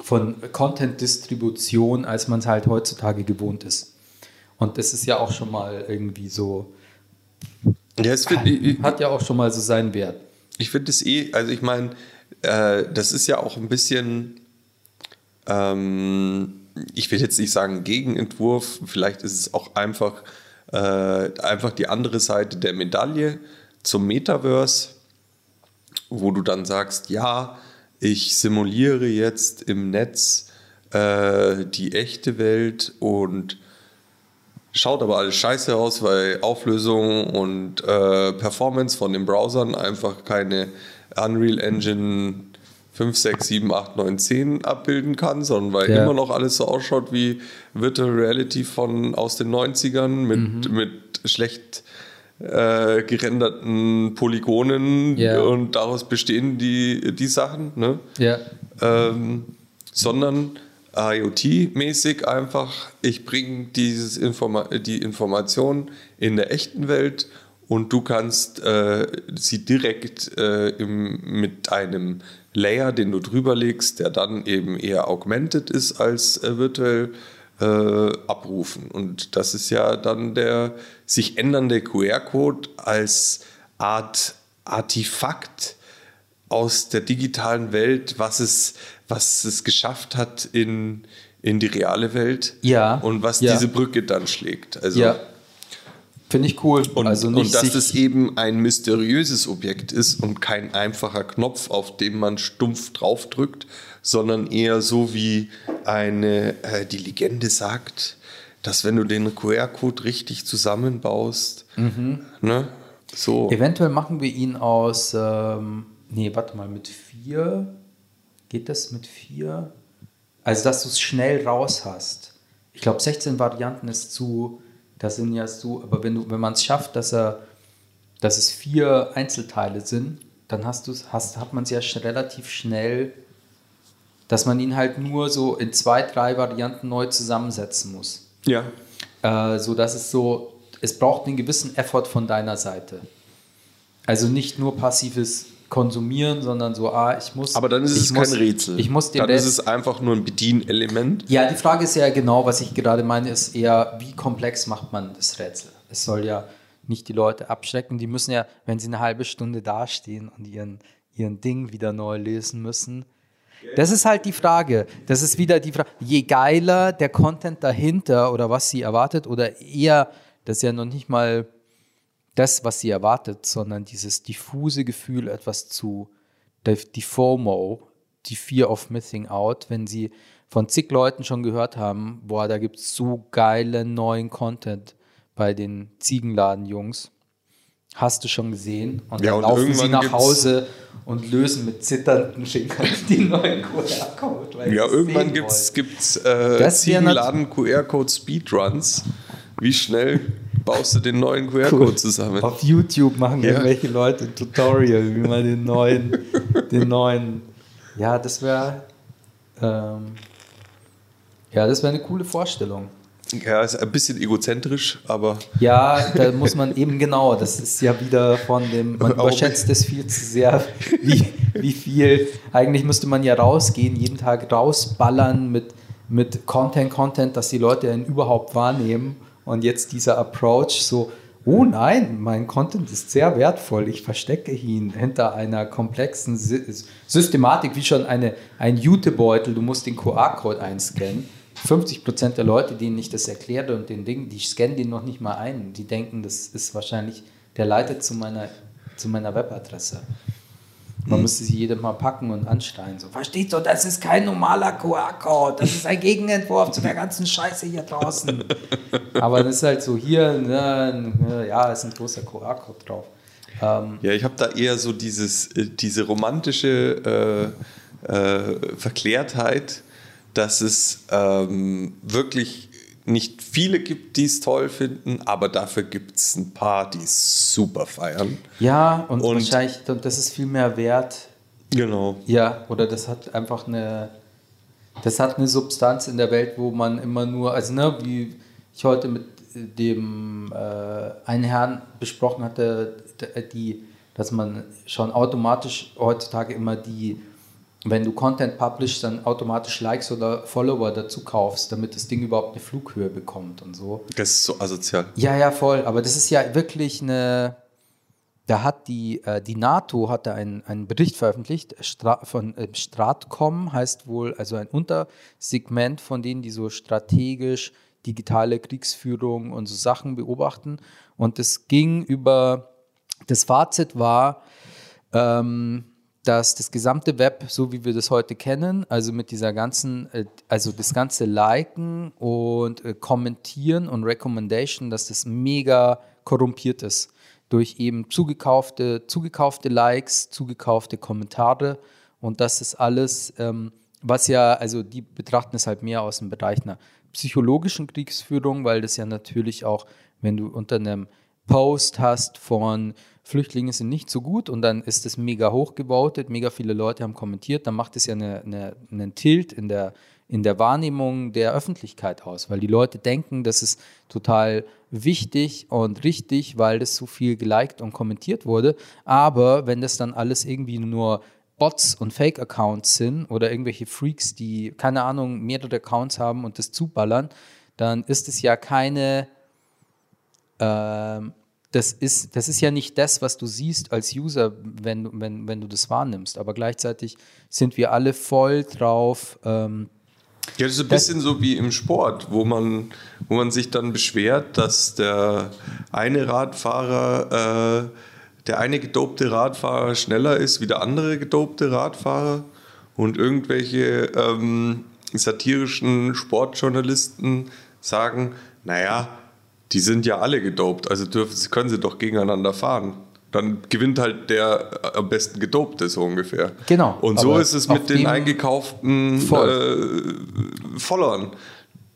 von Content-Distribution, als man es halt heutzutage gewohnt ist. Und das ist ja auch schon mal irgendwie so. Ja, es hat, ich, hat ja auch schon mal so seinen Wert. Ich finde es eh, also ich meine, äh, das ist ja auch ein bisschen, ähm, ich will jetzt nicht sagen Gegenentwurf, vielleicht ist es auch einfach, äh, einfach die andere Seite der Medaille zum Metaverse, wo du dann sagst, ja, ich simuliere jetzt im Netz äh, die echte Welt und schaut aber alles scheiße aus, weil Auflösung und äh, Performance von den Browsern einfach keine Unreal Engine 5, 6, 7, 8, 9, 10 abbilden kann, sondern weil Ja. immer noch alles so ausschaut wie Virtual Reality von aus den 90ern mit, Mhm. mit schlecht äh, gerenderten Polygonen Ja. und daraus bestehen die, die Sachen. Ne? Ja. ähm, sondern IoT-mäßig einfach, ich bringe dieses Informa die Information in der echten Welt und du kannst äh, sie direkt äh, im, mit einem Layer, den du drüber legst, der dann eben eher augmented ist als äh, virtuell, äh, abrufen. Und das ist ja dann der sich ändernde QR-Code als Art Artefakt, aus der digitalen Welt, was es, was es geschafft hat in, in die reale Welt Ja, und was ja. diese Brücke dann schlägt. Also, Ja. Finde ich cool. Und, also und dass es eben ein mysteriöses Objekt ist und kein einfacher Knopf, auf den man stumpf draufdrückt, sondern eher so wie eine, äh, die Legende sagt, dass wenn du den QR-Code richtig zusammenbaust, Mhm. ne, so. Eventuell machen wir ihn aus, ähm, nee, warte mal, mit vier. Geht das mit vier? Also, dass du es schnell raus hast. Ich glaube, 16 Varianten ist zu, das sind ja so, aber wenn, du, wenn man es schafft, dass, er, dass es vier Einzelteile sind, dann hast du's, hast, hat man es ja sch relativ schnell, dass man ihn halt nur so in zwei, drei Varianten neu zusammensetzen muss. Ja. Äh, so dass es so, es braucht einen gewissen Effort von deiner Seite. Also nicht nur passives Konsumieren, sondern so, ah, ich muss. Aber dann ist es muss, kein Rätsel. Ich muss den dann Rest, ist es einfach nur ein Bedienelement. ja, die Frage ist ja genau, was ich gerade meine, ist eher, wie komplex macht man das Rätsel? Es soll ja nicht die Leute abschrecken. Die müssen ja, wenn sie eine halbe Stunde dastehen und ihren, ihren Ding wieder neu lösen müssen. Das ist halt die Frage. Das ist wieder die Frage. Je geiler der Content dahinter oder was sie erwartet oder eher, das ist ja noch nicht mal das, was sie erwartet, sondern dieses diffuse Gefühl, etwas zu, die FOMO, die Fear of Missing Out, wenn sie von zig Leuten schon gehört haben, boah, da gibt es so geilen neuen Content bei den Ziegenladen-Jungs. Hast du schon gesehen? Und Ja, dann und laufen sie nach Hause und lösen mit zitternden Fingern den neuen QR-Code. Ja, es irgendwann wollen. gibt's äh, Ziegenladen QR-Code Speedruns. Wie schnell baust du den neuen QR-Code zusammen? Auf YouTube machen Ja. irgendwelche Leute ein Tutorial, wie man den neuen, den neuen. Ja, das wäre. Ähm, ja, das wäre eine coole Vorstellung. Ja, ist ein bisschen egozentrisch, aber Ja, da muss man eben genau, das ist ja wieder von dem, man überschätzt es viel zu sehr, wie, wie viel, eigentlich müsste man ja rausgehen, jeden Tag rausballern mit, mit Content, Content, dass die Leute ihn überhaupt wahrnehmen. Und jetzt dieser Approach so, oh nein, mein Content ist sehr wertvoll, ich verstecke ihn hinter einer komplexen Sy Systematik, wie schon eine, ein Jutebeutel, du musst den QR-Code einscannen. 50% der Leute, denen ich das erkläre und den Ding, die scannen den noch nicht mal ein. Die denken, das ist wahrscheinlich, der leitet zu meiner, zu meiner Webadresse. Man müsste sie jedes Mal packen und ansteigen. So, versteht du, das ist kein normaler QR-Code. Das ist ein Gegenentwurf zu der ganzen Scheiße hier draußen. Aber das ist halt so hier, ne, ja, ist ein großer QR-Code drauf. Ähm, ja, ich habe da eher so dieses, äh, diese romantische äh, äh, Verklärtheit, dass es ähm, wirklich nicht viele gibt, die es toll finden, aber dafür gibt es ein paar, die es super feiern. ja, und, Und- wahrscheinlich, das ist viel mehr wert, Genau. Ja, oder das hat einfach eine, das hat eine Substanz in der Welt, wo man immer nur, also ne, wie ich heute mit dem äh, einen Herrn besprochen hatte, die, dass man schon automatisch heutzutage immer die, wenn du Content publishst, dann automatisch Likes oder Follower dazu kaufst, damit das Ding überhaupt eine Flughöhe bekommt und so. Das ist so asozial. Ja, ja, voll. Aber das ist ja wirklich eine. Da hat die, äh, die NATO hat da einen, einen Bericht veröffentlicht Stra von äh, Stratcom, heißt wohl also ein Untersegment von denen, die so strategisch digitale Kriegsführung und so Sachen beobachten. Und es ging über das Fazit war, ähm, dass das gesamte Web, so wie wir das heute kennen, also mit dieser ganzen, äh, also das ganze Liken und äh, Kommentieren und Recommendation, dass das mega korrumpiert ist. Durch eben zugekaufte, zugekaufte Likes, zugekaufte Kommentare und das ist alles, ähm, was ja, also die betrachten es halt mehr aus dem Bereich einer psychologischen Kriegsführung, weil das ja natürlich auch, wenn du unter einem Post hast von Flüchtlinge sind nicht so gut und dann ist es mega hochgebautet, mega viele Leute haben kommentiert, dann macht es ja eine, eine, einen Tilt in der, in der Wahrnehmung der Öffentlichkeit aus, weil die Leute denken, das ist total wichtig und richtig, weil das so viel geliked und kommentiert wurde. Aber wenn das dann alles irgendwie nur Bots und Fake-Accounts sind oder irgendwelche Freaks, die, keine Ahnung, mehrere Accounts haben und das zuballern, dann ist es ja keine, ähm, das ist, das ist ja nicht das, was du siehst als User, wenn, wenn, wenn du das wahrnimmst. Aber gleichzeitig sind wir alle voll drauf. Ähm, ja, das ist ein bisschen so wie im Sport, wo man, wo man sich dann beschwert, dass der eine Radfahrer, äh, der eine gedopte Radfahrer schneller ist wie der andere gedopte Radfahrer und irgendwelche ähm, satirischen Sportjournalisten sagen, naja, die sind ja alle gedopt, also dürfen, können sie doch gegeneinander fahren. Dann gewinnt halt der äh, am besten gedopte, so ungefähr. Genau. Und so ist es mit den eingekauften äh, Followern.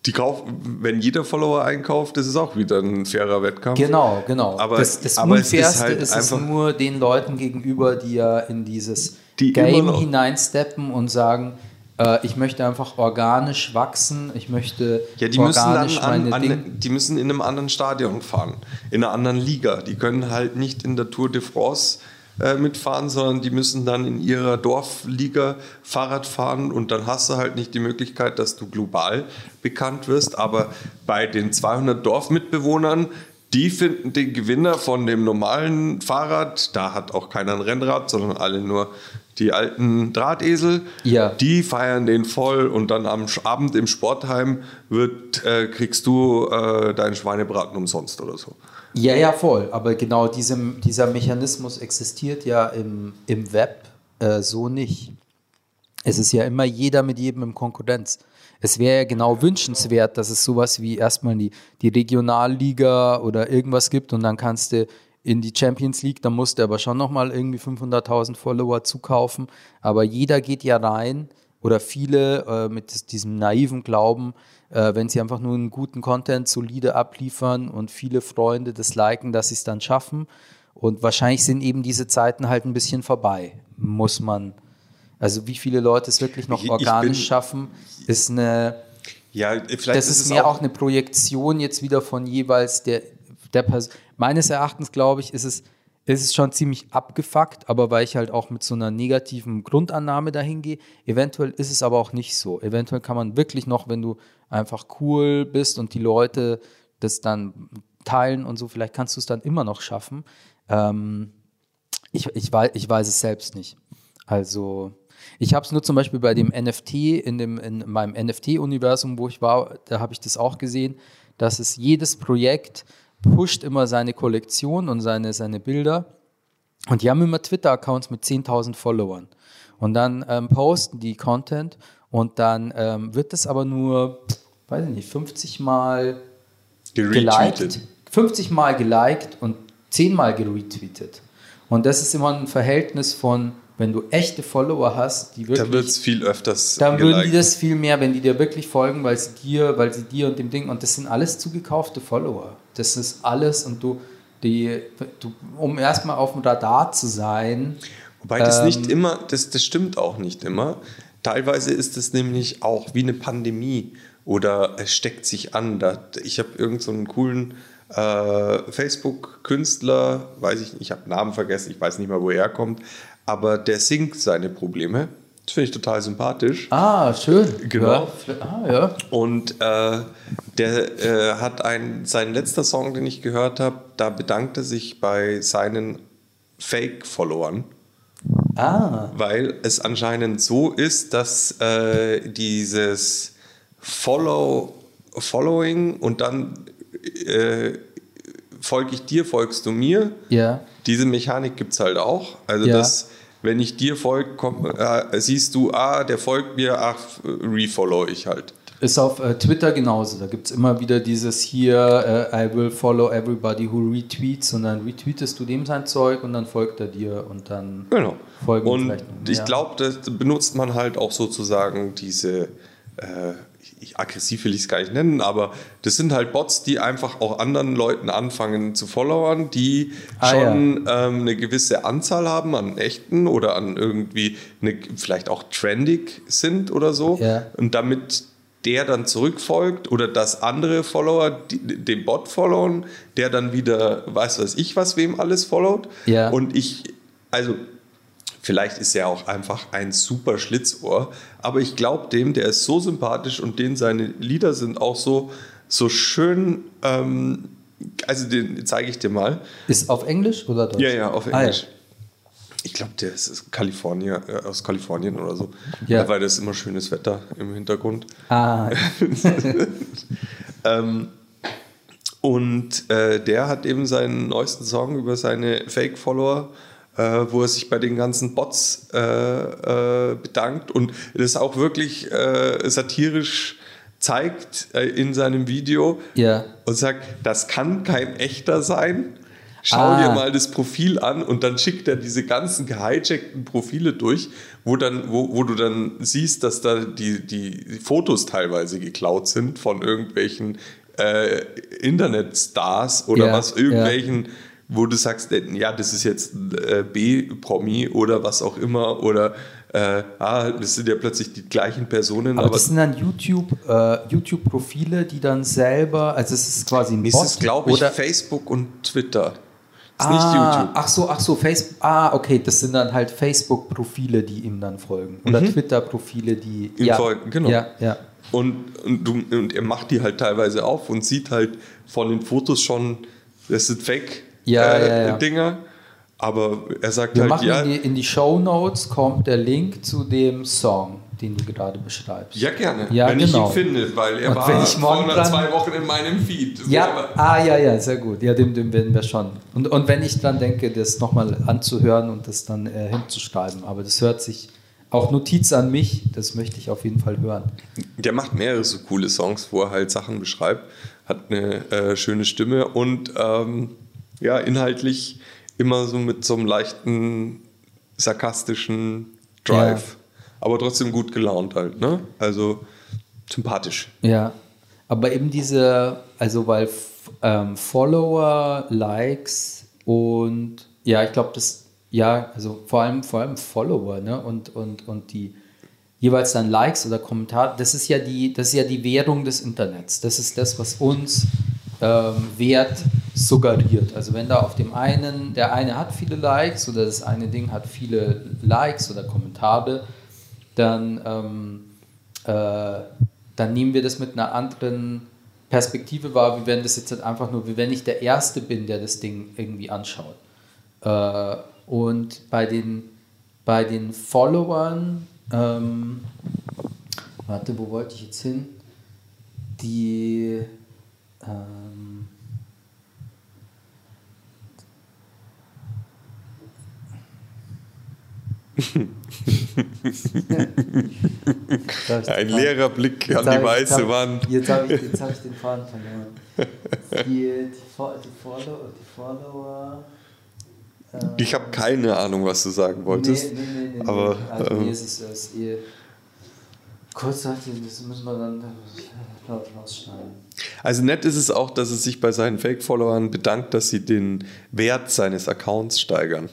Die kauf, wenn jeder Follower einkauft, ist es auch wieder ein fairer Wettkampf. Genau, genau. Aber, das das aber Unfairste ist halt ist einfach es nur den Leuten gegenüber, die ja in dieses Die Game hineinsteppen und sagen, äh, ich möchte einfach organisch wachsen, ich möchte Ja, die müssen dann organisch an, meine an, die müssen in einem anderen Stadion fahren, in einer anderen Liga. Die können halt nicht in der Tour de France äh, mitfahren, sondern die müssen dann in ihrer Dorfliga Fahrrad fahren und dann hast du halt nicht die Möglichkeit, dass du global bekannt wirst. Aber bei den 200 Dorfmitbewohnern, die finden den Gewinner von dem normalen Fahrrad, da hat auch keiner ein Rennrad, sondern alle nur die alten Drahtesel, Ja. die feiern den voll und dann am Abend im Sportheim wird, äh, kriegst du äh, deinen Schweinebraten umsonst oder so. Ja, ja, voll. Aber genau diesem, dieser Mechanismus existiert ja im, im Web äh, so nicht. Es ist ja immer jeder mit jedem in Konkurrenz. Es wäre ja genau wünschenswert, dass es sowas wie erstmal die, die Regionalliga oder irgendwas gibt und dann kannst du in die Champions League, da musst du aber schon nochmal irgendwie 500.000 Follower zukaufen. Aber jeder geht ja rein oder viele äh, mit diesem naiven Glauben, äh, wenn sie einfach nur einen guten Content solide abliefern und viele Freunde das liken, dass sie es dann schaffen. Und wahrscheinlich sind eben diese Zeiten halt ein bisschen vorbei, muss man. Also wie viele Leute es wirklich noch organisch bin- schaffen, ist eine, Ja, vielleicht das ist, es mehr auch, eine Projektion jetzt wieder von jeweils der, der Person. Meines Erachtens, glaube ich, ist es, ist es schon ziemlich abgefuckt, aber weil ich halt auch mit so einer negativen Grundannahme dahin gehe. Eventuell ist es aber auch nicht so. Eventuell kann man wirklich noch, wenn du einfach cool bist und die Leute das dann teilen und so, vielleicht kannst du es dann immer noch schaffen. Ähm, ich, ich, weiß, ich weiß es selbst nicht. Also, ich habe es nur zum Beispiel bei dem NFT, in, dem, in meinem NFT-Universum, wo ich war, da habe ich das auch gesehen, dass es jedes Projekt pusht immer seine Kollektion und seine, seine Bilder. Und die haben immer Twitter-Accounts mit 10.000 Followern. Und dann ähm, posten die Content und dann ähm, wird das aber nur, weiß ich nicht, 50 Mal geliked, geretweetet. 50 Mal geliked und 10 Mal geretweetet. Und das ist immer ein Verhältnis von, wenn du echte Follower hast, die wirklich wird es viel öfters dann würden die das viel mehr, wenn die dir wirklich folgen, weil sie dir, weil sie dir und dem Ding, und das sind alles zugekaufte Follower. Das ist alles und du, die, du um erstmal auf dem Radar zu sein, Wobei das Ähm, nicht immer, das, das stimmt auch nicht immer. Teilweise ist es nämlich auch wie eine Pandemie oder es steckt sich an. Ich habe irgendeinen so einen coolen äh, Facebook-Künstler, weiß ich nicht, ich habe Namen vergessen, ich weiß nicht mal, wo er kommt, aber der singt seine Probleme. Das finde ich total sympathisch. ah, schön. Genau. Ja, ah, ja. Und äh, der äh, hat ein, sein letzter Song, den ich gehört habe, da bedankt er sich bei seinen Fake-Followern. Ah, weil es anscheinend so ist, dass äh, dieses Follow, Following und dann äh, folge ich dir, folgst du mir. Ja. Diese Mechanik gibt es halt auch. Also, Ja. dass, wenn ich dir folge, äh, siehst du, ah, der folgt mir, ach, refollow ich halt. Ist auf äh, Twitter genauso. Da gibt es immer wieder dieses hier, äh, I will follow everybody who retweets und dann retweetest du dem sein Zeug und dann folgt er dir und dann Genau. folgen Und vielleicht noch mehr. ich glaube, das benutzt man halt auch sozusagen diese, äh, ich, aggressiv will ich es gar nicht nennen, aber das sind halt Bots, die einfach auch anderen Leuten anfangen zu followern, die Ah, schon ähm, eine gewisse Anzahl haben an echten oder an irgendwie eine, vielleicht auch trendig sind oder so. Ja. Und damit der dann zurückfolgt oder dass andere Follower die, den Bot followen, der dann wieder weiß was ich was wem alles followt. Ja. Und ich, also vielleicht ist er auch einfach ein super Schlitzohr, aber ich glaube dem, der ist so sympathisch und den seine Lieder sind auch so, so schön, ähm, also den zeige ich dir mal. Ist auf Englisch oder Deutsch? Ja, ja, auf Ah, Englisch. Ich glaube, der ist aus Kalifornien, äh, aus Kalifornien oder so. Ja. Weil das ist immer schönes Wetter im Hintergrund. Ah, Ähm, und äh, der hat eben seinen neuesten Song über seine Fake-Follower, äh, wo er sich bei den ganzen Bots äh, äh, bedankt und das auch wirklich äh, satirisch zeigt äh, in seinem Video Ja. und sagt, das kann kein echter sein. Schau Ah. dir mal das Profil an und dann schickt er diese ganzen gehijackten Profile durch, wo, dann, wo, wo du dann siehst, dass da die, die Fotos teilweise geklaut sind von irgendwelchen äh, Internetstars oder Ja, was, irgendwelchen, wo du sagst, äh, ja, das ist jetzt äh, B-Promi oder was auch immer oder äh, ah, das sind ja plötzlich die gleichen Personen. aber das sind dann YouTube, äh, YouTube-Profile, die dann selber, also es ist quasi ein es Bot ist, glaube ich, oder Facebook und Twitter. Ist ah, nicht YouTube. Ach so, ach so, Facebook. Ah, okay, das sind dann halt Facebook-Profile, die ihm dann folgen. Oder Twitter-Profile, die Mhm. Ihm folgen, genau. Ja, ja. Und, und, du, und er macht die halt teilweise auf und sieht halt von den Fotos schon, das sind Fake-Dinger. Ja, ja, ja. Dinger. Aber er sagt Wir halt, machen ja, in, die, in die Show Notes kommt der Link zu dem Song, den du gerade beschreibst. ja gerne, Ja, wenn genau. ich ihn finde, weil er Und war vor dran- zwei Wochen in meinem Feed. Ja, Aber- ah, ja, ja, sehr gut. Ja, dem, dem werden wir schon. Und, und wenn ich dann denke, das nochmal anzuhören und das dann äh, hinzuschreiben, aber das hört sich auch Notiz an mich, das möchte ich auf jeden Fall hören. Der macht mehrere so coole Songs, wo er halt Sachen beschreibt, hat eine äh, schöne Stimme und ähm, ja, inhaltlich immer so mit so einem leichten, sarkastischen Drive. Aber trotzdem gut gelaunt halt, ne? Also sympathisch. Ja, aber eben diese, also weil ähm, Follower, Likes und ja, ich glaube, das, ja, also vor allem, vor allem Follower, ne? Und, und, und die jeweils dann Likes oder Kommentare, das ist ja die, das ist ja die Währung des Internets. Das ist das, was uns ähm, Wert suggeriert. Also wenn da auf dem einen, der eine hat viele Likes oder das eine Ding hat viele Likes oder Kommentare, dann ähm, äh, dann nehmen wir das mit einer anderen Perspektive wahr, wie wenn das jetzt halt einfach nur, wie wenn ich der Erste bin, der das Ding irgendwie anschaut. Äh, und bei den, bei den Followern, ähm, warte, wo wollte ich jetzt hin? Die, ähm, Da hab ich Ein leerer Blick an die ich- weiße hab- Wand. Jetzt habe ich, jetzt hab ich den Faden verloren. Die, die, Fo- die, Follow, die Follower. äh, Ich habe keine Ahnung, was du sagen wolltest. Nee, nee, nee, nee, aber, nee. Also, ähm, es ist, es ist eh. Kurzzeitig, das müssen wir dann rausschneiden. Also nett ist es auch, dass er sich bei seinen Fake-Followern bedankt, dass sie den Wert seines Accounts steigern.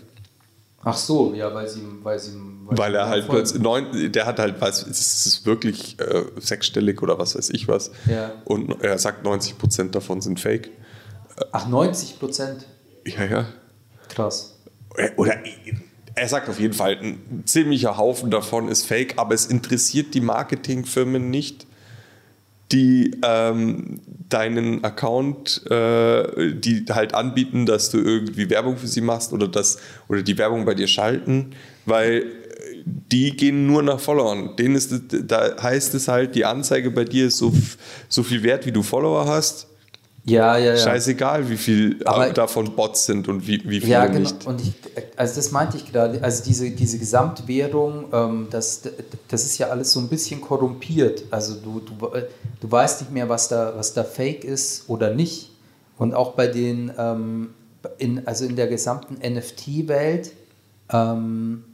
Ach so, ja, weil sie, weil sie, Weil sie er halt plötzlich, neun, der hat halt, was, es ist wirklich äh, sechsstellig oder was weiß ich was. Ja. Und er sagt, 90% davon sind Fake. Ach, 90 Prozent. Ja, ja. Krass. Oder er sagt auf jeden Fall, ein ziemlicher Haufen davon ist Fake, aber es interessiert die Marketingfirmen nicht, die ähm, deinen Account, äh, die halt anbieten, dass du irgendwie Werbung für sie machst oder, das, oder die Werbung bei dir schalten, weil die gehen nur nach Followern. Denen ist, da heißt es halt, die Anzeige bei dir ist so, so viel wert, wie du Follower hast. Ja, ja, ja. Scheißegal, wie viel äh, Aber- davon Bots sind und wie, wie viele Ja, genau. nicht. Und ich, also das meinte ich gerade. Also diese, diese Gesamtwährung, ähm, das, das ist ja alles so ein bisschen korrumpiert. Also du, du, du weißt nicht mehr, was da, was da fake ist oder nicht. Und auch bei den, ähm, in, also in der gesamten NFT-Welt, ähm,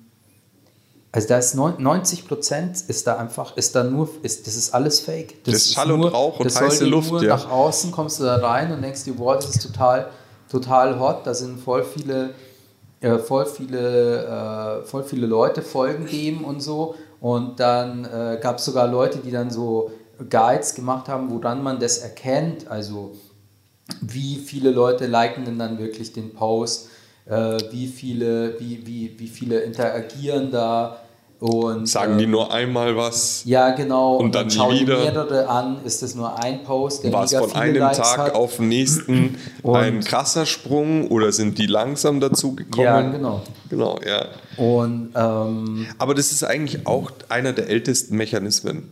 also da ist neun- 90 Prozent ist da einfach, ist da nur, ist, das ist alles fake. Das ist Schall und Rauch und das heiße Luft, Nur ja. Nach außen kommst du da rein und denkst dir, wow, das ist total, total hot. Da sind voll viele, äh, voll viele, äh, voll viele Leute folgen dem und so. Und dann äh, gab es sogar Leute, die dann so Guides gemacht haben, woran man das erkennt. Also wie viele Leute liken denn dann wirklich den Post, äh, wie, viele, wie, wie, wie viele interagieren da und Sagen die ähm, nur einmal was, ja genau und dann nie schauen die wieder? mehrere an, ist das nur ein Post, der war es von einem Likes Tag hat? auf den nächsten Und- ein krasser Sprung oder sind die langsam dazu gekommen? Ja, genau. Genau, ja. Und ähm, Aber das ist eigentlich auch einer der ältesten Mechanismen.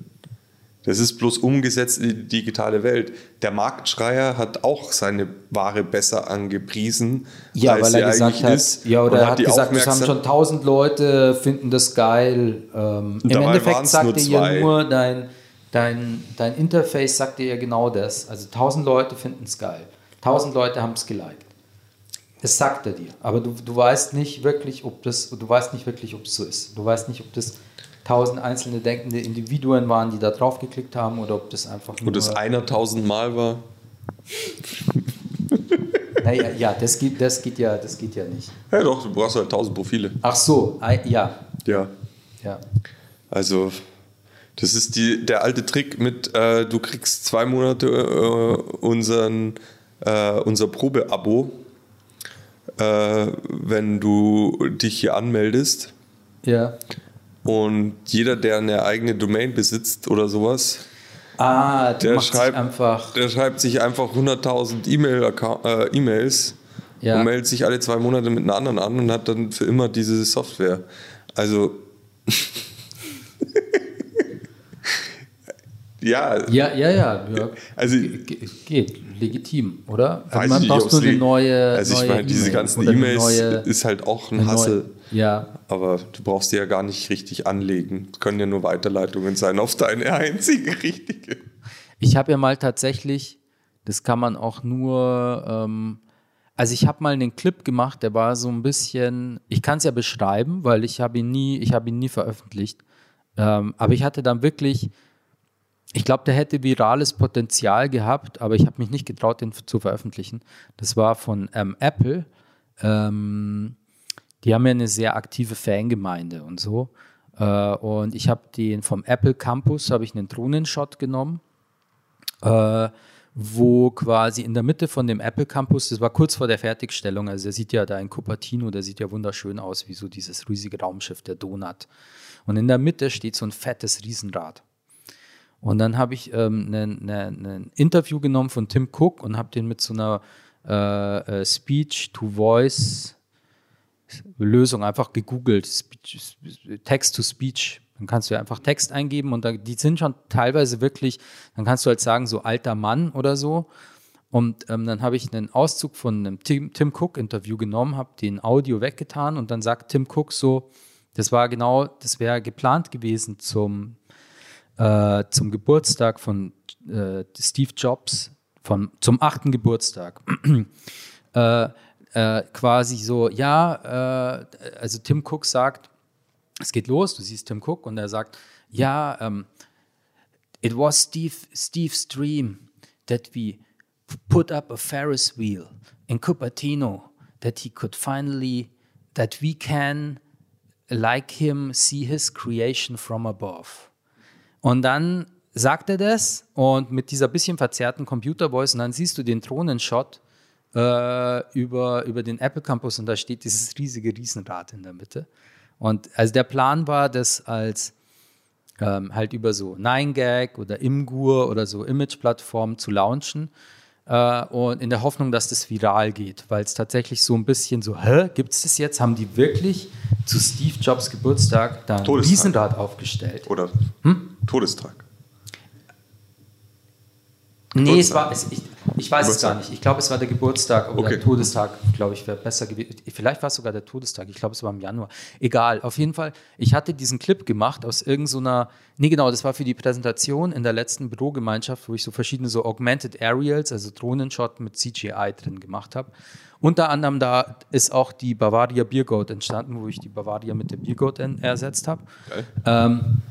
Das ist bloß umgesetzt in die digitale Welt. Der Marktschreier hat auch seine Ware besser angepriesen, ja, als weil er gesagt hat, ist. ja, oder er hat die gesagt, es haben schon tausend Leute, finden das geil. Ähm, Im Endeffekt sagt nur er ja zwei. nur, dein, dein, dein Interface sagt dir ja genau das. Also tausend Leute finden es geil. Tausend Leute haben es geliked. Das sagt er dir. Aber du, du weißt nicht wirklich, ob das, du weißt nicht wirklich, ob es so ist. Du weißt nicht, ob das tausend einzelne denkende Individuen waren, die da drauf geklickt haben, oder ob das einfach nur. Und das einer tausendmal war. naja, ja, das geht, das geht ja, das geht ja nicht. Ja doch, du brauchst halt tausend Profile. Ach so, ja, Ja. ja. Also, das ist die, der alte Trick mit, äh, du kriegst zwei Monate äh, unseren, äh, unser Probeabo, äh, wenn du dich hier anmeldest. Ja. Und jeder, der eine eigene Domain besitzt oder sowas, Ah, der schreibt, einfach. der schreibt sich einfach 100.000 E-Mail äh, E-Mails Ja. und meldet sich alle zwei Monate mit einer anderen an und hat dann für immer diese Software. Also ja, Ja, ja, ja. ja. also Ge- Geht, legitim, oder? Weiß man braucht nur eine neue. Also ich neue meine, diese E-Mail ganzen E-Mails neue- ist halt auch ein Hassel. Ja, Aber du brauchst die ja gar nicht richtig anlegen. Es können ja nur Weiterleitungen sein auf deine einzige richtige. Ich habe ja mal tatsächlich, das kann man auch nur, ähm, also ich habe mal einen Clip gemacht, der war so ein bisschen, ich kann es ja beschreiben, weil ich habe ihn nie, ich habe ihn nie veröffentlicht. Ähm, aber ich hatte dann wirklich, ich glaube, der hätte virales Potenzial gehabt, aber ich habe mich nicht getraut, den zu veröffentlichen. Das war von ähm, Apple. Ähm, die haben ja eine sehr aktive Fangemeinde und so. Äh, und ich habe den vom Apple Campus, habe ich einen Drohnenshot genommen äh, wo quasi in der Mitte von dem Apple Campus, das war kurz vor der Fertigstellung, also der sieht ja da in Cupertino, der sieht ja wunderschön aus, wie so dieses riesige Raumschiff, der Donut. Und in der Mitte steht so ein fettes Riesenrad. Und dann habe ich ähm, ein ne, ne Interview genommen von Tim Cook und habe den mit so einer äh, äh, Speech-to-Voice Lösung einfach gegoogelt, Speech, Text-to-Speech. Dann kannst du einfach Text eingeben und da, die sind schon teilweise wirklich, dann kannst du halt sagen, so alter Mann oder so. Und ähm, dann habe ich einen Auszug von einem Tim, Tim Cook-Interview genommen, habe den Audio weggetan und dann sagt Tim Cook so, das war genau, das wäre geplant gewesen zum, äh, zum Geburtstag von äh, Steve Jobs, von, zum achten Geburtstag. äh, äh, quasi so, ja, äh, also Tim Cook sagt, es geht los, du siehst Tim Cook und er sagt, ja, ähm, it was Steve, Steve's dream that we put up a Ferris wheel in Cupertino that he could finally, that we can, like him, see his creation from above. Und dann sagt er das und mit dieser bisschen verzerrten Computervoice und dann siehst du den Drohnenshot äh, über, über den Apple Campus und da steht dieses riesige Riesenrad in der Mitte. Und also der Plan war, das als ähm, halt über so 9gag oder Imgur oder so Image-Plattformen zu launchen äh, und in der Hoffnung, dass das viral geht, weil es tatsächlich so ein bisschen so, hä, gibt es das jetzt? Haben die wirklich zu Steve Jobs Geburtstag da ein Todestag. Riesenrad aufgestellt? Oder Hm? Todestag. Nee, es war, es, ich, ich weiß es gar nicht. Ich glaube, es war der Geburtstag oder Okay. der Todestag, glaube ich, wäre besser gewesen. Vielleicht war es sogar der Todestag. Ich glaube, es war im Januar. Egal, auf jeden Fall. Ich hatte diesen Clip gemacht aus irgendeiner, nee, genau, das war für die Präsentation in der letzten Bürogemeinschaft, wo ich so verschiedene so Augmented Aerials, also Drohnenshot mit CGI drin gemacht habe. Unter anderem da ist auch die Bavaria Biergoat entstanden, wo ich die Bavaria mit der Biergoat ersetzt habe. Ähm,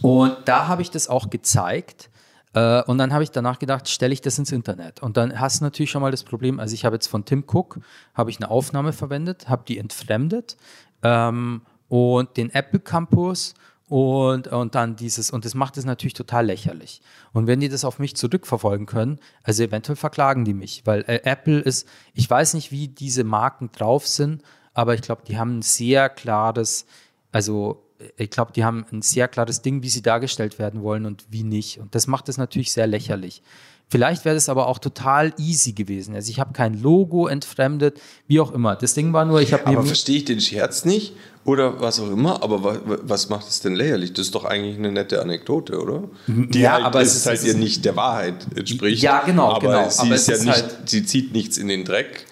und da habe ich das auch gezeigt. Äh, und dann habe ich danach gedacht, stelle ich das ins Internet. Und dann hast du natürlich schon mal das Problem, also ich habe jetzt von Tim Cook, habe ich eine Aufnahme verwendet, habe die entfremdet ähm, und den Apple Campus und, und dann dieses, und das macht es natürlich total lächerlich. Und wenn die das auf mich zurückverfolgen können, also eventuell verklagen die mich, weil äh, Apple ist, ich weiß nicht, wie diese Marken drauf sind, aber ich glaube, die haben ein sehr klares, also ich glaube, die haben ein sehr klares Ding, wie sie dargestellt werden wollen und wie nicht. Und das macht es natürlich sehr lächerlich. Vielleicht wäre das aber auch total easy gewesen. Also ich habe kein Logo entfremdet, wie auch immer. Das Ding war nur, ich habe Aber verstehe ich den Scherz nicht oder was auch immer, aber wa, wa- was macht es denn lächerlich? Das ist doch eigentlich eine nette Anekdote, oder? Die Ja, halt, aber es es ist ist- halt ja ist- nicht der Wahrheit entspricht. Ja, genau, aber genau. Sie, Aber ist ja ist nicht, halt- sie zieht nichts in den Dreck.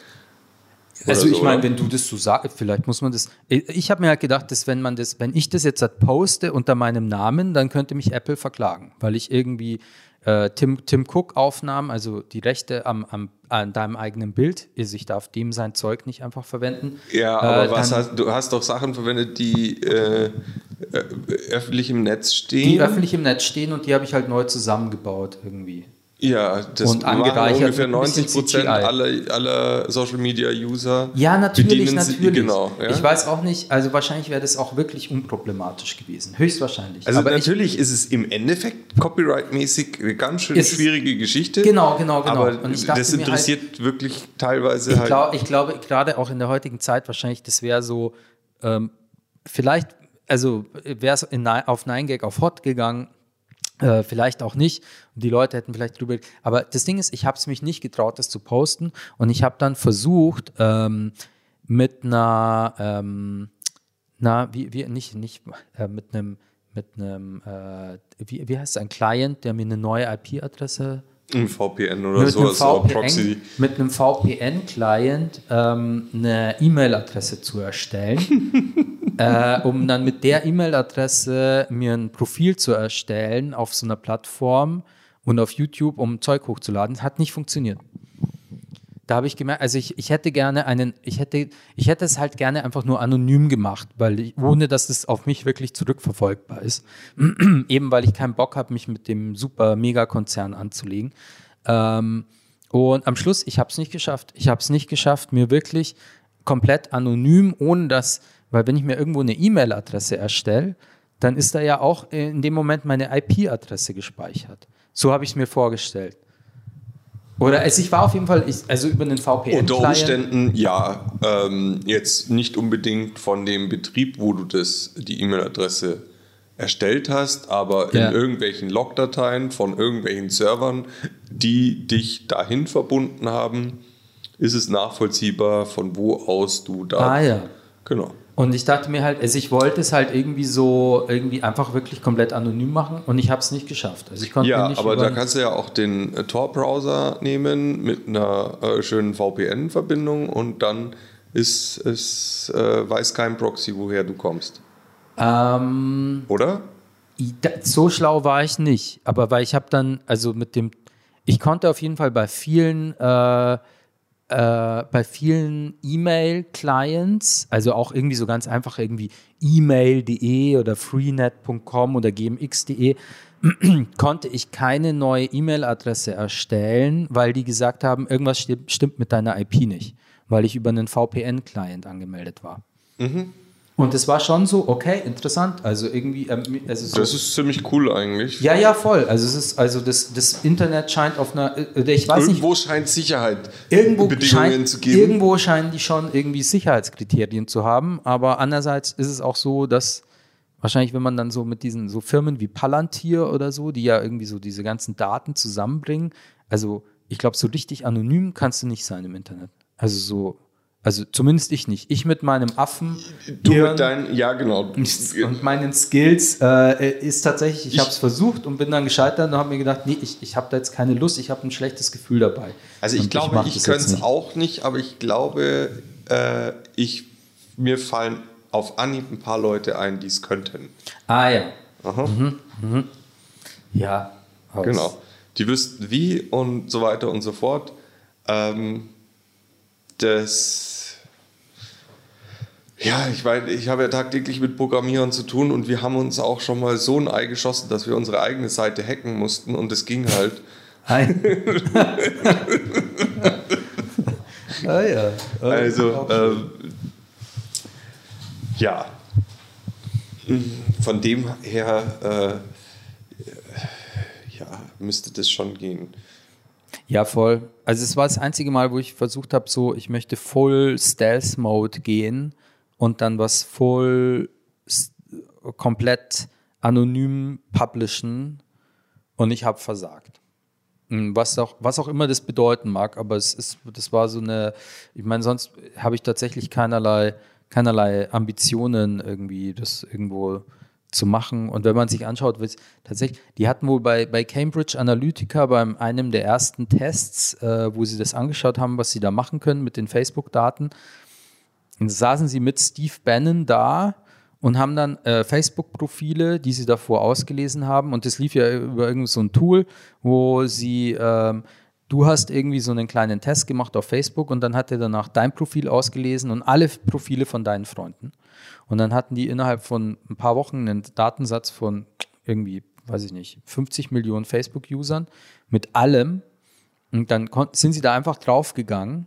Also ich so, meine, wenn du das so sagst, vielleicht muss man das. Ich, ich habe mir halt gedacht, dass wenn man das, wenn ich das jetzt halt poste unter meinem Namen, dann könnte mich Apple verklagen, weil ich irgendwie äh, Tim, Tim Cook Aufnahmen, also die Rechte am, am, an deinem eigenen Bild, also ich darf dem sein Zeug nicht einfach verwenden. Ja, aber Äh, was hast, du hast doch Sachen verwendet, die äh, äh, öffentlich im Netz stehen. Die öffentlich im Netz stehen und die habe ich halt neu zusammengebaut irgendwie. Ja, das Und angereichert ungefähr mit ein bisschen 90 Prozent aller, aller Social Media User. Ja, natürlich, bedienen sie- natürlich. Genau, ja. Ich weiß auch nicht, also wahrscheinlich wäre das auch wirklich unproblematisch gewesen. Höchstwahrscheinlich. Also Aber ich, natürlich ist es im Endeffekt copyright-mäßig eine ganz schön schwierige Geschichte. Genau, genau, genau. Aber ich das halt- interessiert wirklich teilweise Ich, halt. glaub, ich glaube, gerade auch in der heutigen Zeit wahrscheinlich, das wäre so, ähm, vielleicht, also wäre es auf 9gag auf Hot gegangen, äh, vielleicht auch nicht. Und die Leute hätten vielleicht drüber. Aber das Ding ist, ich habe es mich nicht getraut, das zu posten. Und ich habe dann versucht, ähm, mit einer, ähm, na, wie, wie, nicht, nicht, äh, mit einem, mit einem, äh, wie, wie heißt es, ein Client, der mir eine neue IP-Adresse Ein VPN oder mit so, einem also auch Proxy. Mit einem VPN-Client ähm, eine E-Mail-Adresse zu erstellen, äh, um dann mit der E-Mail-Adresse mir ein Profil zu erstellen auf so einer Plattform und auf YouTube, um Zeug hochzuladen. Hat nicht funktioniert. Da habe ich gemerkt, also ich, ich hätte gerne einen, ich hätte, ich hätte es halt gerne einfach nur anonym gemacht, weil ich, ohne dass es auf mich wirklich zurückverfolgbar ist. Eben weil ich keinen Bock habe, mich mit dem super Megakonzern anzulegen. Ähm, und am Schluss, ich habe es nicht geschafft. Ich habe es nicht geschafft, mir wirklich komplett anonym, ohne dass, weil wenn ich mir irgendwo eine E-Mail-Adresse erstelle, dann ist da ja auch in dem Moment meine IP-Adresse gespeichert. So habe ich es mir vorgestellt. Oder also ich war auf jeden Fall, ich, also über einen VPN. Unter Umständen, ja, ähm, jetzt nicht unbedingt von dem Betrieb, wo du das, die E-Mail-Adresse erstellt hast, aber Ja. in irgendwelchen Logdateien von irgendwelchen Servern, die dich dahin verbunden haben, ist es nachvollziehbar, von wo aus du da. Ah ja. Genau. Und ich dachte mir halt, also ich wollte es halt irgendwie so, irgendwie einfach wirklich komplett anonym machen und ich habe es nicht geschafft. Also ich konnte Ja, aber da kannst du ja auch den äh, Tor-Browser nehmen mit einer äh, schönen VPN-Verbindung und dann ist es, äh, weiß kein Proxy, woher du kommst. ähm, Oder? So schlau war ich nicht, aber weil ich habe dann, also mit dem, ich konnte auf jeden Fall bei vielen, äh, äh, bei vielen E-Mail-Clients, also auch irgendwie so ganz einfach irgendwie email.de oder freenet.com oder gmx.de, konnte ich keine neue E-Mail-Adresse erstellen, weil die gesagt haben, irgendwas sti- stimmt mit deiner IP nicht, weil ich über einen VPN-Client angemeldet war. Und es war schon so, okay, interessant. Also irgendwie, ähm, also so, Das ist ziemlich cool eigentlich. ja, ja, voll. Also es ist, also das, das Internet scheint auf einer, äh, ich weiß Irgendwo nicht, scheint Sicherheit irgendwo, Bedingungen scheint, zu geben. irgendwo scheinen die schon irgendwie Sicherheitskriterien zu haben, aber andererseits ist es auch so, dass wahrscheinlich, wenn man dann so mit diesen so Firmen wie Palantir oder so, die ja irgendwie so diese ganzen Daten zusammenbringen, also ich glaube, so richtig anonym kannst du nicht sein im Internet. Also so, Also zumindest ich nicht. Ich mit meinem Affen. Du mit deinen, ja genau. und meinen Skills äh, ist tatsächlich, ich, Ich- habe es versucht und bin dann gescheitert und habe mir gedacht, nee, ich, ich habe da jetzt keine Lust, ich habe ein schlechtes Gefühl dabei. Also ich Und glaube, ich, das könnte es auch nicht, aber ich glaube, äh, ich, mir fallen auf Anhieb ein paar Leute ein, die es könnten. Ah ja. Aha. Ja. aus- Genau. Die wüssten wie und so weiter und so fort. Ähm, das. Ja, ich meine, ich habe ja tagtäglich mit Programmierern zu tun und wir haben uns auch schon mal so ein Ei geschossen, dass wir unsere eigene Seite hacken mussten und es ging halt. Hi. ah ja. Also, ähm, ja. Von dem her, äh, ja, müsste das schon gehen. Ja, voll. Also es war das einzige Mal, wo ich versucht habe, so, ich möchte Full Stealth Mode gehen und dann was voll komplett anonym publishen und ich habe versagt. Mm, Was auch, was auch immer das bedeuten mag, aber es ist, das war so eine, ich meine, sonst habe ich tatsächlich keinerlei, keinerlei Ambitionen irgendwie, das irgendwo zu machen. Und wenn man sich anschaut, tatsächlich, die hatten wohl bei, bei Cambridge Analytica beim einem der ersten Tests, äh, wo sie das angeschaut haben, was sie da machen können mit den Facebook-Daten, und saßen sie mit Steve Bannon da und haben dann äh, Facebook-Profile, die sie davor ausgelesen haben. Und das lief ja über irgend so ein Tool, wo sie, ähm, du hast irgendwie so einen kleinen Test gemacht auf Facebook und dann hat er danach dein Profil ausgelesen und alle Profile von deinen Freunden. Und dann hatten die innerhalb von ein paar Wochen einen Datensatz von irgendwie, weiß ich nicht, 50 Millionen Facebook-Usern mit allem. Und dann sind sie da einfach draufgegangen.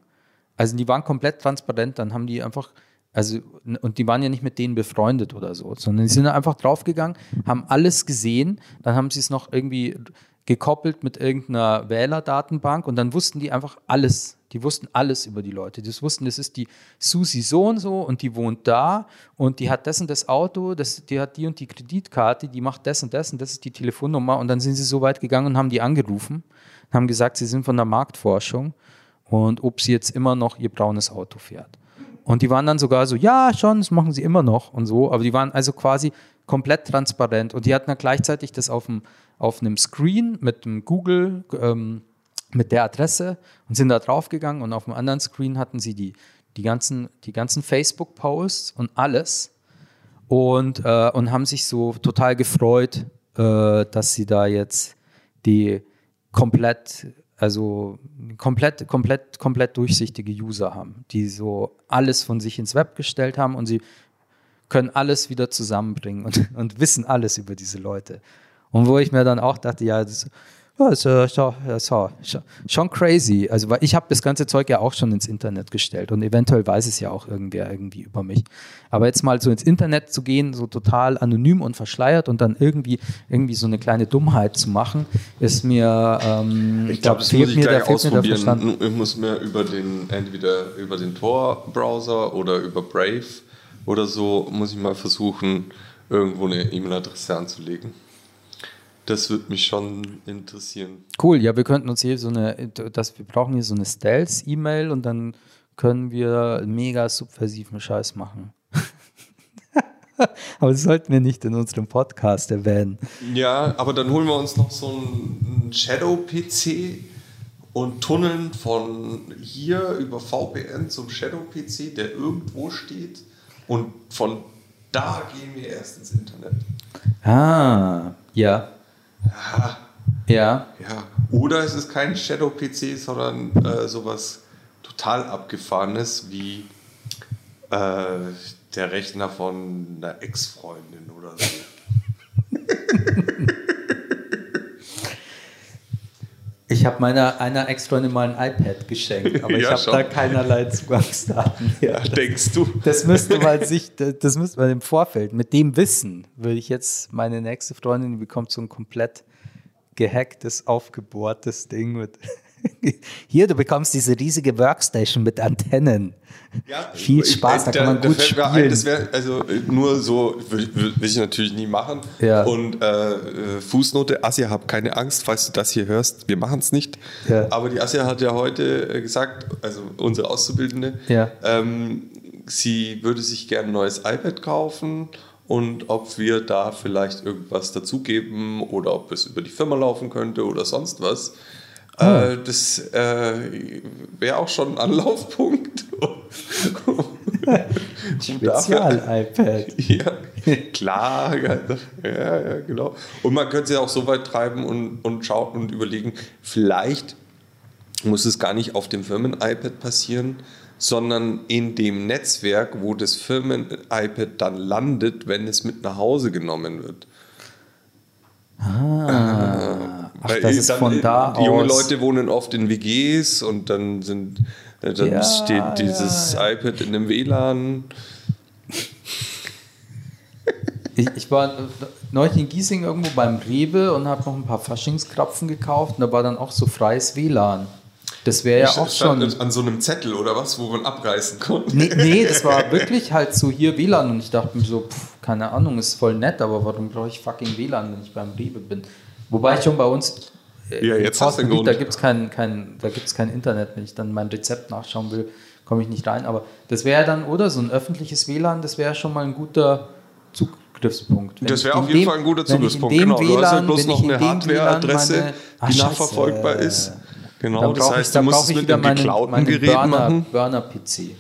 Also die waren komplett transparent, dann haben die einfach, also, und die waren ja nicht mit denen befreundet oder so, sondern die sind einfach draufgegangen, haben alles gesehen, dann haben sie es noch irgendwie gekoppelt mit irgendeiner Wählerdatenbank und dann wussten die einfach alles. Die wussten alles über die Leute. Die wussten, das ist die Susi so und so und die wohnt da und die hat das und das Auto, das, die hat die und die Kreditkarte, die macht das und das und das ist die Telefonnummer und dann sind sie so weit gegangen und haben die angerufen haben gesagt, sie sind von der Marktforschung und ob sie jetzt immer noch ihr braunes Auto fährt. Und die waren dann sogar so, ja, schon, das machen sie immer noch und so, aber die waren also quasi komplett transparent. Und die hatten dann gleichzeitig das auf, dem, auf einem Screen mit dem Google, ähm, mit der Adresse und sind da draufgegangen. Und auf dem anderen Screen hatten sie die, die ganzen, die ganzen Facebook-Posts und alles. Und, äh, und haben sich so total gefreut, äh, dass sie da jetzt die komplett, also komplett, komplett, komplett durchsichtige User haben, die so alles von sich ins Web gestellt haben und sie können alles wieder zusammenbringen und, und wissen alles über diese Leute. Und wo ich mir dann auch dachte, ja, das, ja, ist, schon, das ist schon, crazy. Also, weil ich habe das ganze Zeug ja auch schon ins Internet gestellt und eventuell weiß es ja auch irgendwer irgendwie über mich. Aber jetzt mal so ins Internet zu gehen, so total anonym und verschleiert und dann irgendwie, irgendwie so eine kleine Dummheit zu machen, ist mir, ähm, Ich glaube, fehlt muss ich mir- gleich fehlt mir der Verstand. Ich muss mir über den, entweder über den Tor-Browser oder über Brave oder so, muss ich mal versuchen, irgendwo eine E-Mail-Adresse anzulegen. Das würde mich schon interessieren. Cool, ja, wir könnten uns hier so eine, das, wir brauchen hier so eine Stealth-E-Mail und dann können wir mega subversiven Scheiß machen. Aber das sollten wir nicht in unserem Podcast erwähnen. Ja, aber dann holen wir uns noch so einen Shadow-PC und tunneln von hier über VPN zum Shadow-PC, der irgendwo steht. Und von da gehen wir erst ins Internet. Ah, ja. Ja. Ja. Oder es ist kein Shadow-PC, sondern äh, sowas total abgefahrenes wie äh, der Rechner von einer Ex-Freundin oder so. Ich habe meiner einer Ex-Freundin mal ein iPad geschenkt, aber ich Ja, habe schon. da keinerlei Zugangsdaten mehr. Denkst du? Das müsste man sich, das müsste man im Vorfeld, mit dem Wissen, würde ich jetzt meine nächste Freundin, die bekommt so ein komplett gehacktes, aufgebohrtes Ding mit Hier, du bekommst diese riesige Workstation mit Antennen. Ja, Viel Spaß, da kann man gut fällt mir spielen. Ein, das wäre also nur so, will, ich natürlich nie machen. Ja. Und äh, äh, Fußnote, Asja, hab keine Angst, falls du das hier hörst, wir machen es nicht. Ja. Aber die Asja hat ja heute äh, gesagt, also unsere Auszubildende, Ja. ähm, sie würde sich gerne ein neues iPad kaufen und ob wir da vielleicht irgendwas dazugeben oder ob es über die Firma laufen könnte oder sonst was. Äh, das äh, wäre auch schon ein Anlaufpunkt. Spezial-iPad. Ja, klar. Ja, ja, genau. Und man könnte es ja auch so weit treiben und, und schauen und überlegen, vielleicht muss es gar nicht auf dem Firmen-iPad passieren, sondern in dem Netzwerk, wo das Firmen-iPad dann landet, wenn es mit nach Hause genommen wird. Ah, ach, Weil das ist dann, von da die junge aus. Leute wohnen oft in WGs und dann sind äh, dann Ja, steht dieses ja, iPad in dem WLAN. Ich, ich war neulich in Giesing irgendwo beim Rewe und habe noch ein paar Faschingskrapfen gekauft und da war dann auch so freies WLAN. Das wäre ja auch schon. an so einem Zettel oder was, wo man abreißen konnte. Nee, nee, das war wirklich halt so hier WLAN und ich dachte mir so, pff, keine Ahnung, ist voll nett, aber warum brauche ich fucking WLAN, wenn ich beim Rewe bin? Wobei ich schon bei uns äh, Ja, jetzt hast du einen Forstgebiet, da Grund. gibt es kein, kein, da gibt's kein Internet. Wenn ich dann mein Rezept nachschauen will, komme ich nicht rein. Aber das wäre dann, oder so ein öffentliches WLAN, das wäre schon mal ein guter Zugriffspunkt. Wenn Das ich wäre auf jeden dem- Fall ein guter ich Zugriffspunkt. dem Genau, du hast ja WLAN, bloß noch ich in eine dem Hardware-Adresse, WLAN die nachverfolgbar ist. Genau, das heißt, dann du musst es ich mit einem meinen- geklauten meinen Gerät Burner, machen. Burner-PC.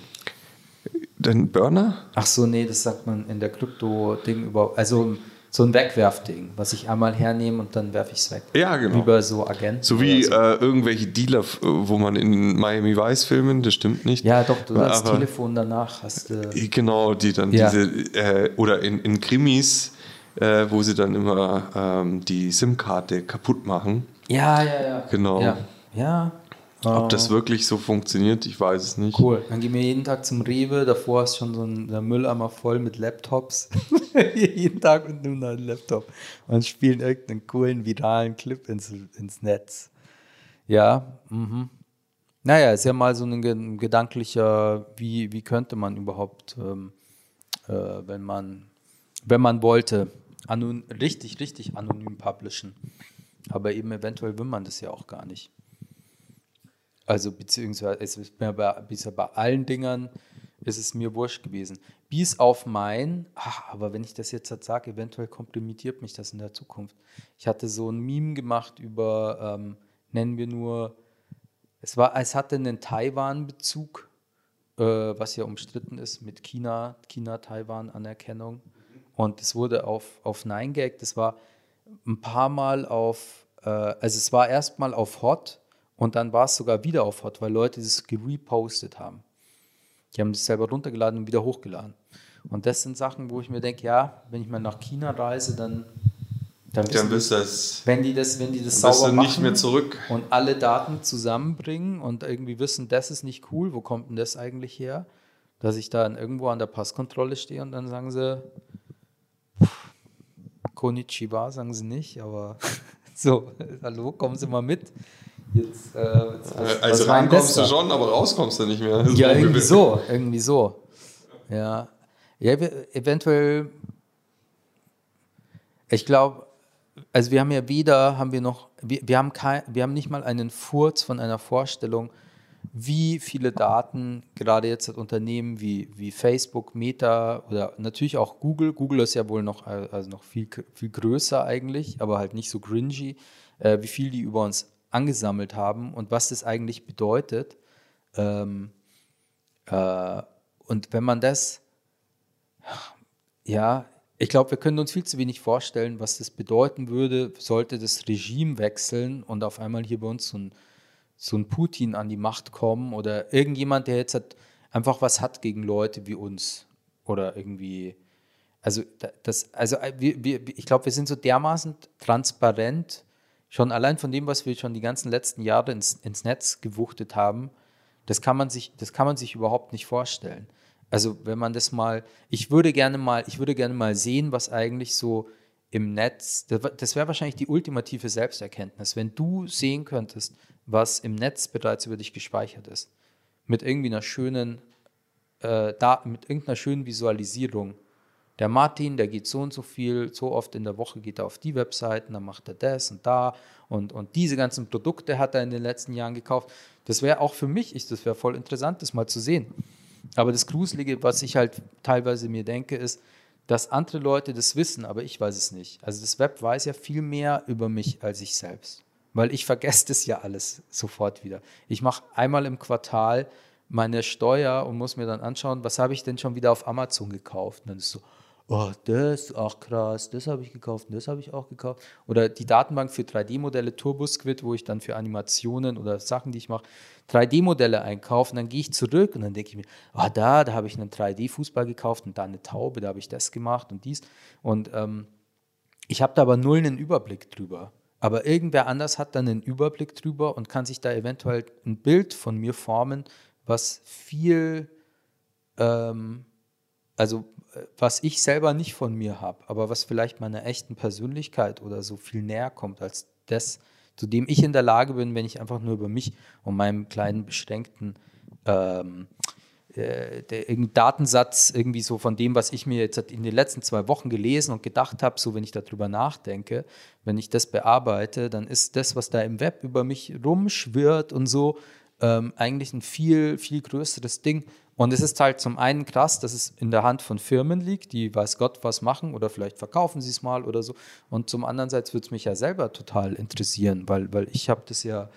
Den Burner? Ach so, nee, das sagt man in der Krypto-Ding über. Also so ein Wegwerfding, was ich einmal hernehme und dann werfe ich es weg. Ja, genau. Bei so Agenten. So wie oder äh, irgendwelche Dealer, wo man in Miami Vice filmen, das stimmt nicht. Ja, doch, du hast Aber- Telefon danach, hast du. Genau, die dann Ja. diese, äh, oder in, in Krimis, äh, wo sie dann immer ähm, die SIM-Karte kaputt machen. Ja, ja, ja. Genau. Ja. ja. Ob das wirklich so funktioniert, ich weiß es nicht. Cool. Dann gehen wir jeden Tag zum Rewe. Davor ist schon so ein der Mülleimer voll mit Laptops. jeden Tag mit einem neuen Laptop. Und spielen irgendeinen coolen viralen Clip ins, ins Netz. Ja, mhm. Naja, ist ja mal so ein ge- gedanklicher, wie, wie könnte man überhaupt, ähm, äh, wenn man, wenn man wollte, anon richtig, richtig anonym publishen. Aber eben eventuell will man das ja auch gar nicht. Also beziehungsweise es ist mir bei, bisher bei allen Dingern ist es mir wurscht gewesen. Bis auf mein, ach, aber wenn ich das jetzt halt sage, eventuell kompromittiert mich das in der Zukunft. Ich hatte so ein Meme gemacht über, ähm, nennen wir nur, es war, es hatte einen Taiwan-Bezug, äh, was ja umstritten ist mit China, China-Taiwan-Anerkennung. Und es wurde auf, auf 9gag, das war ein paar Mal auf, äh, also es war erstmal auf Hot und dann war es sogar wieder auf Hot, weil Leute das gerepostet haben. Die haben das selber runtergeladen und wieder hochgeladen. Und das sind Sachen, wo ich mir denke, ja, wenn ich mal nach China reise, dann, dann, Dann bist du das, wenn die das, wenn die das sauber machen nicht mehr zurück. und alle Daten zusammenbringen und irgendwie wissen, das ist nicht cool, wo kommt denn das eigentlich her? Dass ich dann irgendwo an der Passkontrolle stehe und dann sagen sie, Konnichiwa sagen sie nicht, aber so, hallo, kommen Sie mal mit. Jetzt, äh, jetzt, was- Also was reinkommst du schon, aber rauskommst du nicht mehr. Ja, irgendwie so, irgendwie so. Ja, ja ev- eventuell, ich glaube, also wir haben ja weder, haben wir noch, wir, wir, haben kein, wir haben nicht mal einen Furz von einer Vorstellung, wie viele Daten gerade jetzt das Unternehmen wie, wie Facebook, Meta oder natürlich auch Google, Google ist ja wohl noch, äh, also noch viel, viel größer eigentlich, aber halt nicht so cringy, äh, wie viel die über uns angesammelt haben und was das eigentlich bedeutet. Ähm, äh, und wenn man das, ja, ich glaube, wir können uns viel zu wenig vorstellen, was das bedeuten würde, sollte das Regime wechseln und auf einmal hier bei uns so ein, so ein Putin an die Macht kommen oder irgendjemand, der jetzt hat, einfach was hat gegen Leute wie uns oder irgendwie. Also, da- das, also äh, wir, wir, ich glaube, wir sind so dermaßen transparent, schon allein von dem, was wir schon die ganzen letzten Jahre ins, ins Netz gewuchtet haben, das kann man sich, das kann man sich überhaupt nicht vorstellen. Also wenn man das mal, ich würde gerne mal, ich würde gerne mal sehen, was eigentlich so im Netz, das, wäre wahrscheinlich die ultimative Selbsterkenntnis, wenn du sehen könntest, was im Netz bereits über dich gespeichert ist. Mit irgendwie einer schönen, äh, da, mit irgendeiner schönen Visualisierung. Der Martin, der geht so und so viel, so oft in der Woche geht er auf die Webseiten, dann macht er das und da und, und diese ganzen Produkte hat er in den letzten Jahren gekauft. Das wäre auch für mich, ich, das wäre voll interessant, das mal zu sehen. Aber das Gruselige, was ich halt teilweise mir denke, ist, dass andere Leute das wissen, aber ich weiß es nicht. Also das Web weiß ja viel mehr über mich als ich selbst, weil ich vergesse das ja alles sofort wieder. Ich mache einmal im Quartal meine Steuer und muss mir dann anschauen, was habe ich denn schon wieder auf Amazon gekauft. Und dann ist so, oh, das, ach krass, das habe ich gekauft das habe ich auch gekauft. Oder die Datenbank für 3D-Modelle TurboSquid, wo ich dann für Animationen oder Sachen, die ich mache, 3D-Modelle einkaufe und dann gehe ich zurück und dann denke ich mir, ah, da, da habe ich einen 3D-Fußball gekauft und da eine Taube, da habe ich das gemacht und dies. Und ähm, ich habe da aber null einen Überblick drüber. Aber irgendwer anders hat dann einen Überblick drüber und kann sich da eventuell ein Bild von mir formen, was viel, ähm, also was ich selber nicht von mir habe, aber was vielleicht meiner echten Persönlichkeit oder so viel näher kommt als das, zu dem ich in der Lage bin, wenn ich einfach nur über mich und meinem kleinen beschränkten ähm, äh, der, Datensatz irgendwie so von dem, was ich mir jetzt in den letzten zwei Wochen gelesen und gedacht habe, so wenn ich darüber nachdenke, wenn ich das bearbeite, dann ist das, was da im Web über mich rumschwirrt und so, ähm, eigentlich ein viel, viel größeres Ding. Und es ist halt zum einen krass, dass es in der Hand von Firmen liegt, die weiß Gott was machen oder vielleicht verkaufen sie es mal oder so. Und zum anderen Seite würde es mich ja selber total interessieren, weil, weil ich habe das ja,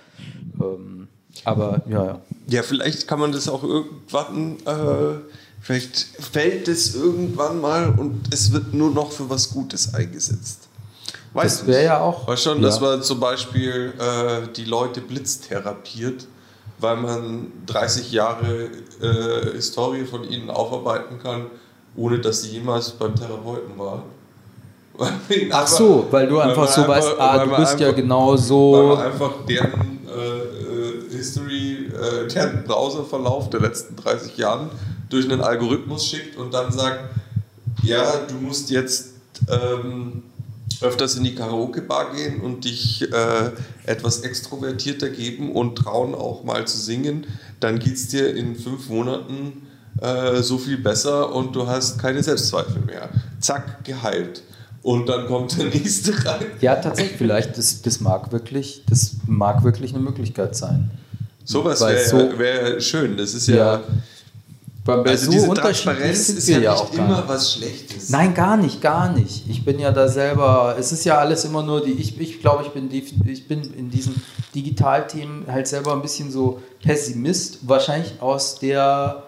ähm, aber ja, ja. Ja, vielleicht kann man das auch irgendwann, äh, vielleicht fällt es irgendwann mal und es wird nur noch für was Gutes eingesetzt. Weißt das wäre ja auch. Weißt schon, ja. dass man zum Beispiel äh, die Leute blitztherapiert weil man 30 Jahre äh, Historie von ihnen aufarbeiten kann, ohne dass sie jemals beim Therapeuten waren. Ach so, weil du einfach weil so einfach, weißt, ah, du bist einfach, ja genau so. Weil man einfach deren äh, äh, History, äh, deren Browserverlauf der letzten 30 Jahre durch einen Algorithmus schickt und dann sagt, ja, du musst jetzt ähm, öfters in die Karaoke-Bar gehen und dich äh, etwas extrovertierter geben und trauen auch mal zu singen, dann geht es dir in fünf Monaten äh, so viel besser und du hast keine Selbstzweifel mehr. Zack, geheilt. Und dann kommt der nächste rein. Ja, tatsächlich, vielleicht, das, das mag wirklich, das mag wirklich eine Möglichkeit sein. Sowas wäre so, wär schön. Das ist ja, ja bei also so diese Transparenz ist ja, ja nicht immer was Schlechtes. Nein, gar nicht, gar nicht. Ich bin ja da selber, es ist ja alles immer nur die, ich, ich glaube, ich bin, die, ich bin in diesen Digitalthemen halt selber ein bisschen so Pessimist, wahrscheinlich aus der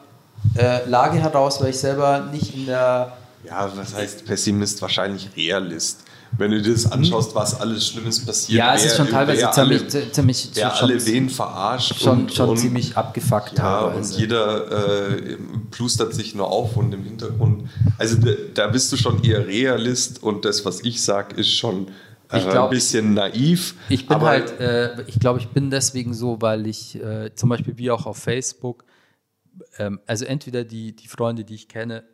äh, Lage heraus, weil ich selber nicht in der... Ja, was heißt Pessimist? Wahrscheinlich Realist wenn du dir das anschaust, was alles Schlimmes passiert. Ja, es ist schon teilweise ziemlich, alle, ziemlich wer schon, alle wen verarscht. Schon, und, schon und, ziemlich abgefuckt. Ja, teilweise. und jeder äh, plustert sich nur auf und im Hintergrund. Also da, da bist du schon eher Realist und das, was ich sage, ist schon äh, glaub, ein bisschen naiv. Ich bin halt, äh, ich glaube, ich bin deswegen so, weil ich äh, zum Beispiel wie auch auf Facebook, ähm, also entweder die, die Freunde, die ich kenne,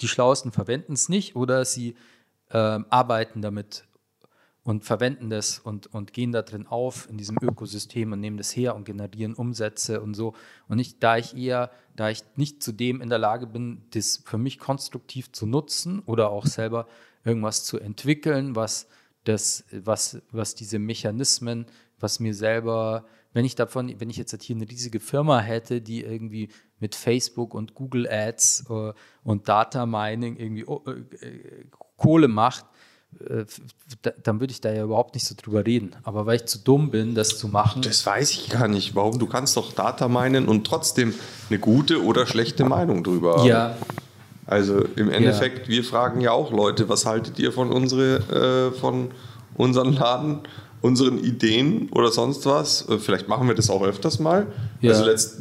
die Schlauesten verwenden es nicht oder sie ähm, arbeiten damit und verwenden das und, und gehen da drin auf in diesem Ökosystem und nehmen das her und generieren Umsätze und so. Und ich, da ich eher, da ich nicht zu dem in der Lage bin, das für mich konstruktiv zu nutzen oder auch selber irgendwas zu entwickeln, was das, was, was diese Mechanismen, was mir selber, wenn ich davon, wenn ich jetzt hier eine riesige Firma hätte, die irgendwie mit Facebook und Google Ads äh, und Data Mining irgendwie oh, äh, Kohle macht, äh, dann würde ich da ja überhaupt nicht so drüber reden. Aber weil ich zu dumm bin, das zu machen. Das weiß ich gar nicht. Warum? Du kannst doch Data meinen und trotzdem eine gute oder schlechte Meinung drüber haben. Ja. Also im Endeffekt, ja. wir fragen ja auch Leute, was haltet ihr von, unsere, äh, von unseren Laden, unseren Ideen oder sonst was? Äh, vielleicht machen wir das auch öfters mal. Ja. Also letzt,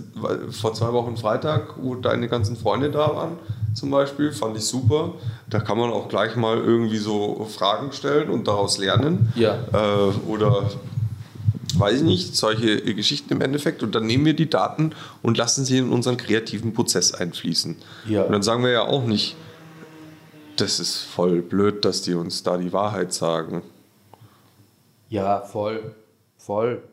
vor zwei Wochen Freitag, wo deine ganzen Freunde da waren, zum Beispiel, fand ich super. Da kann man auch gleich mal irgendwie so Fragen stellen und daraus lernen. Ja. Äh, oder weiß ich nicht, solche Geschichten im Endeffekt. Und dann nehmen wir die Daten und lassen sie in unseren kreativen Prozess einfließen. Ja. Und dann sagen wir ja auch nicht, das ist voll blöd, dass die uns da die Wahrheit sagen. Ja, voll, voll.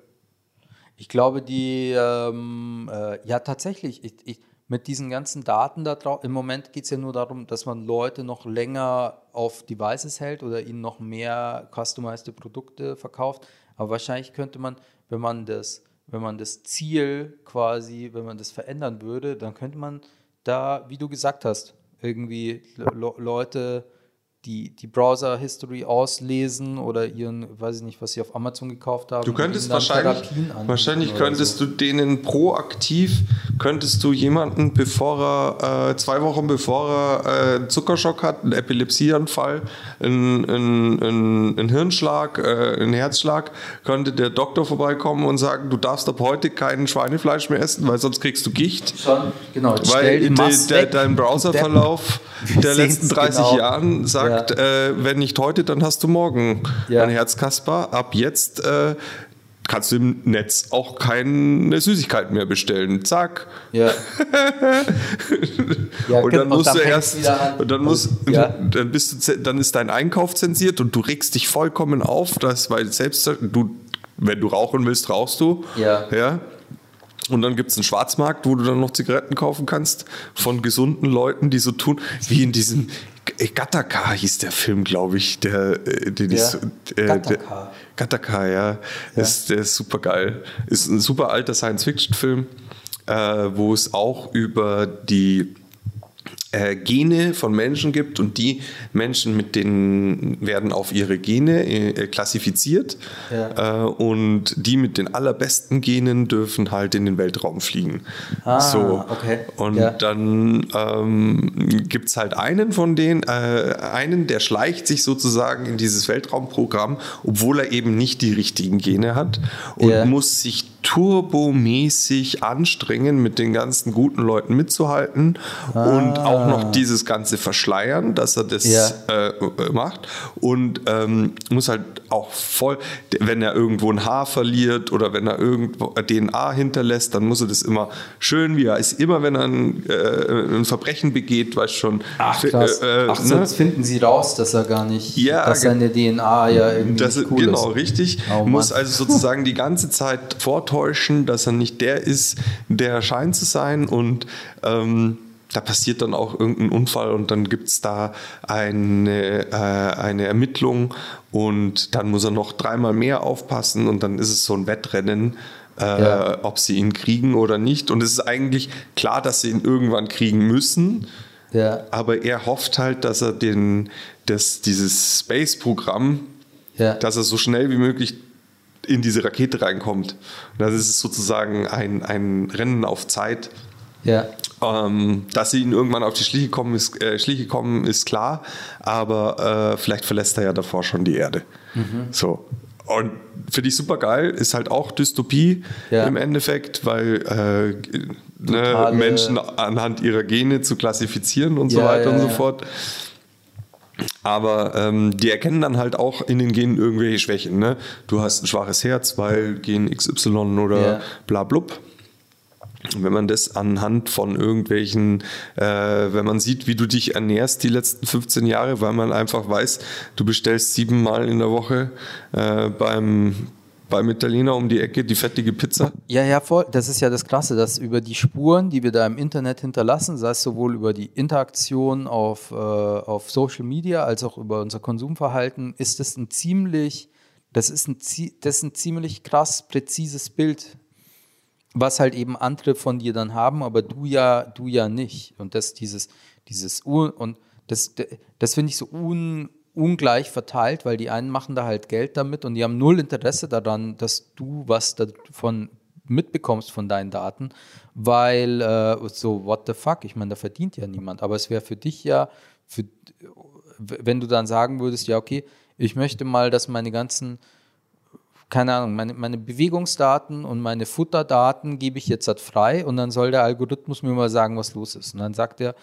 Ich glaube, die, ähm, äh, ja tatsächlich, ich, ich, mit diesen ganzen Daten da drauf, im Moment geht es ja nur darum, dass man Leute noch länger auf Devices hält oder ihnen noch mehr customized Produkte verkauft. Aber wahrscheinlich könnte man, wenn man das, wenn man das Ziel quasi, wenn man das verändern würde, dann könnte man da, wie du gesagt hast, irgendwie Le Leute die, die Browser-History auslesen oder ihren, weiß ich nicht, was sie auf Amazon gekauft haben. Du könntest wahrscheinlich, wahrscheinlich könntest so. du denen proaktiv, könntest du jemanden, bevor er, äh, zwei Wochen bevor er äh, Zuckerschock hat, einen Epilepsieanfall, einen, einen, einen, einen Hirnschlag, äh, einen Herzschlag, könnte der Doktor vorbeikommen und sagen, du darfst ab heute kein Schweinefleisch mehr essen, weil sonst kriegst du Gicht. Schon, genau. Weil de, de, dein Browserverlauf der letzten 30 genau. Jahren sagt, sagt, ja. äh, wenn nicht heute, dann hast du morgen ja. ein Herz, Kaspar. Ab jetzt äh, kannst du im Netz auch keine Süßigkeit mehr bestellen. Zack. Ja. ja und dann musst du erst, und dann musst, ja. dann bist du, dann ist dein Einkauf zensiert und du regst dich vollkommen auf, dass, weil selbst du, wenn du rauchen willst, rauchst du. Ja. ja. Und dann gibt es einen Schwarzmarkt, wo du dann noch Zigaretten kaufen kannst von gesunden Leuten, die so tun, wie in diesem Gattaca hieß der Film, glaube ich, der, äh, den ja. ich, äh, Gattaca. Gattaca, ja. ja. Ist, der ist super geil. Ist ein super alter Science-Fiction-Film, äh, wo es auch über die äh, Gene von Menschen gibt und die Menschen mit denen werden auf ihre Gene äh, klassifiziert ja. äh, und die mit den allerbesten Genen dürfen halt in den Weltraum fliegen. Ah, so. okay. Und ja. dann ähm, gibt es halt einen von denen, äh, einen, der schleicht sich sozusagen in dieses Weltraumprogramm, obwohl er eben nicht die richtigen Gene hat und ja. muss sich turbomäßig anstrengen, mit den ganzen guten Leuten mitzuhalten ah. und auch noch dieses ganze Verschleiern, dass er das ja. äh, macht und ähm, muss halt auch voll, wenn er irgendwo ein Haar verliert oder wenn er irgendwo DNA hinterlässt, dann muss er das immer schön, wie er ist, immer wenn er ein, äh, ein Verbrechen begeht, weiß schon. Ach, krass. Äh, Ach, ne? sonst finden sie raus, dass er gar nicht, ja, dass seine DNA ja irgendwie das, cool genau, ist. richtig. Oh, muss also sozusagen die ganze Zeit vortäuschen, täuschen, dass er nicht der ist, der er scheint zu sein und ähm, da passiert dann auch irgendein Unfall und dann gibt es da eine, äh, eine Ermittlung und dann muss er noch dreimal mehr aufpassen und dann ist es so ein Wettrennen, äh, ja. ob sie ihn kriegen oder nicht. Und es ist eigentlich klar, dass sie ihn irgendwann kriegen müssen. Ja. Aber er hofft halt, dass er den, dass dieses Space-Programm, ja. dass er so schnell wie möglich in diese Rakete reinkommt. Und das ist sozusagen ein, ein Rennen auf Zeit. Ja. Ähm, dass sie ihn irgendwann auf die Schliche kommen, ist, äh, Schliche kommen, ist klar, aber äh, vielleicht verlässt er ja davor schon die Erde. Mhm. So. Und finde ich super geil, ist halt auch Dystopie ja. im Endeffekt, weil äh, ne, Menschen anhand ihrer Gene zu klassifizieren und ja, so weiter ja, und so fort. Aber ähm, die erkennen dann halt auch in den Genen irgendwelche Schwächen. Ne? Du hast ein schwaches Herz, weil Gen XY oder yeah. bla blub. Wenn man das anhand von irgendwelchen, äh, wenn man sieht, wie du dich ernährst die letzten 15 Jahre, weil man einfach weiß, du bestellst siebenmal in der Woche äh, beim beim Italiener um die Ecke die fettige Pizza. Ja, ja, voll. Das ist ja das Krasse, dass über die Spuren, die wir da im Internet hinterlassen, sei es sowohl über die Interaktion auf, äh, auf Social Media als auch über unser Konsumverhalten, ist es ein ziemlich, das ist ein, das ist ein ziemlich krass präzises Bild, was halt eben andere von dir dann haben, aber du ja, du ja nicht. Und das dieses, dieses und das, das finde ich so un, ungleich verteilt, weil die einen machen da halt Geld damit und die haben null Interesse daran, dass du was davon mitbekommst von deinen Daten, weil äh, so, what the fuck, ich meine, da verdient ja niemand. Aber es wäre für dich ja, für, wenn du dann sagen würdest, ja, okay, ich möchte mal, dass meine ganzen, keine Ahnung, meine, meine Bewegungsdaten und meine Futterdaten gebe ich jetzt halt frei und dann soll der Algorithmus mir mal sagen, was los ist. Und dann sagt er,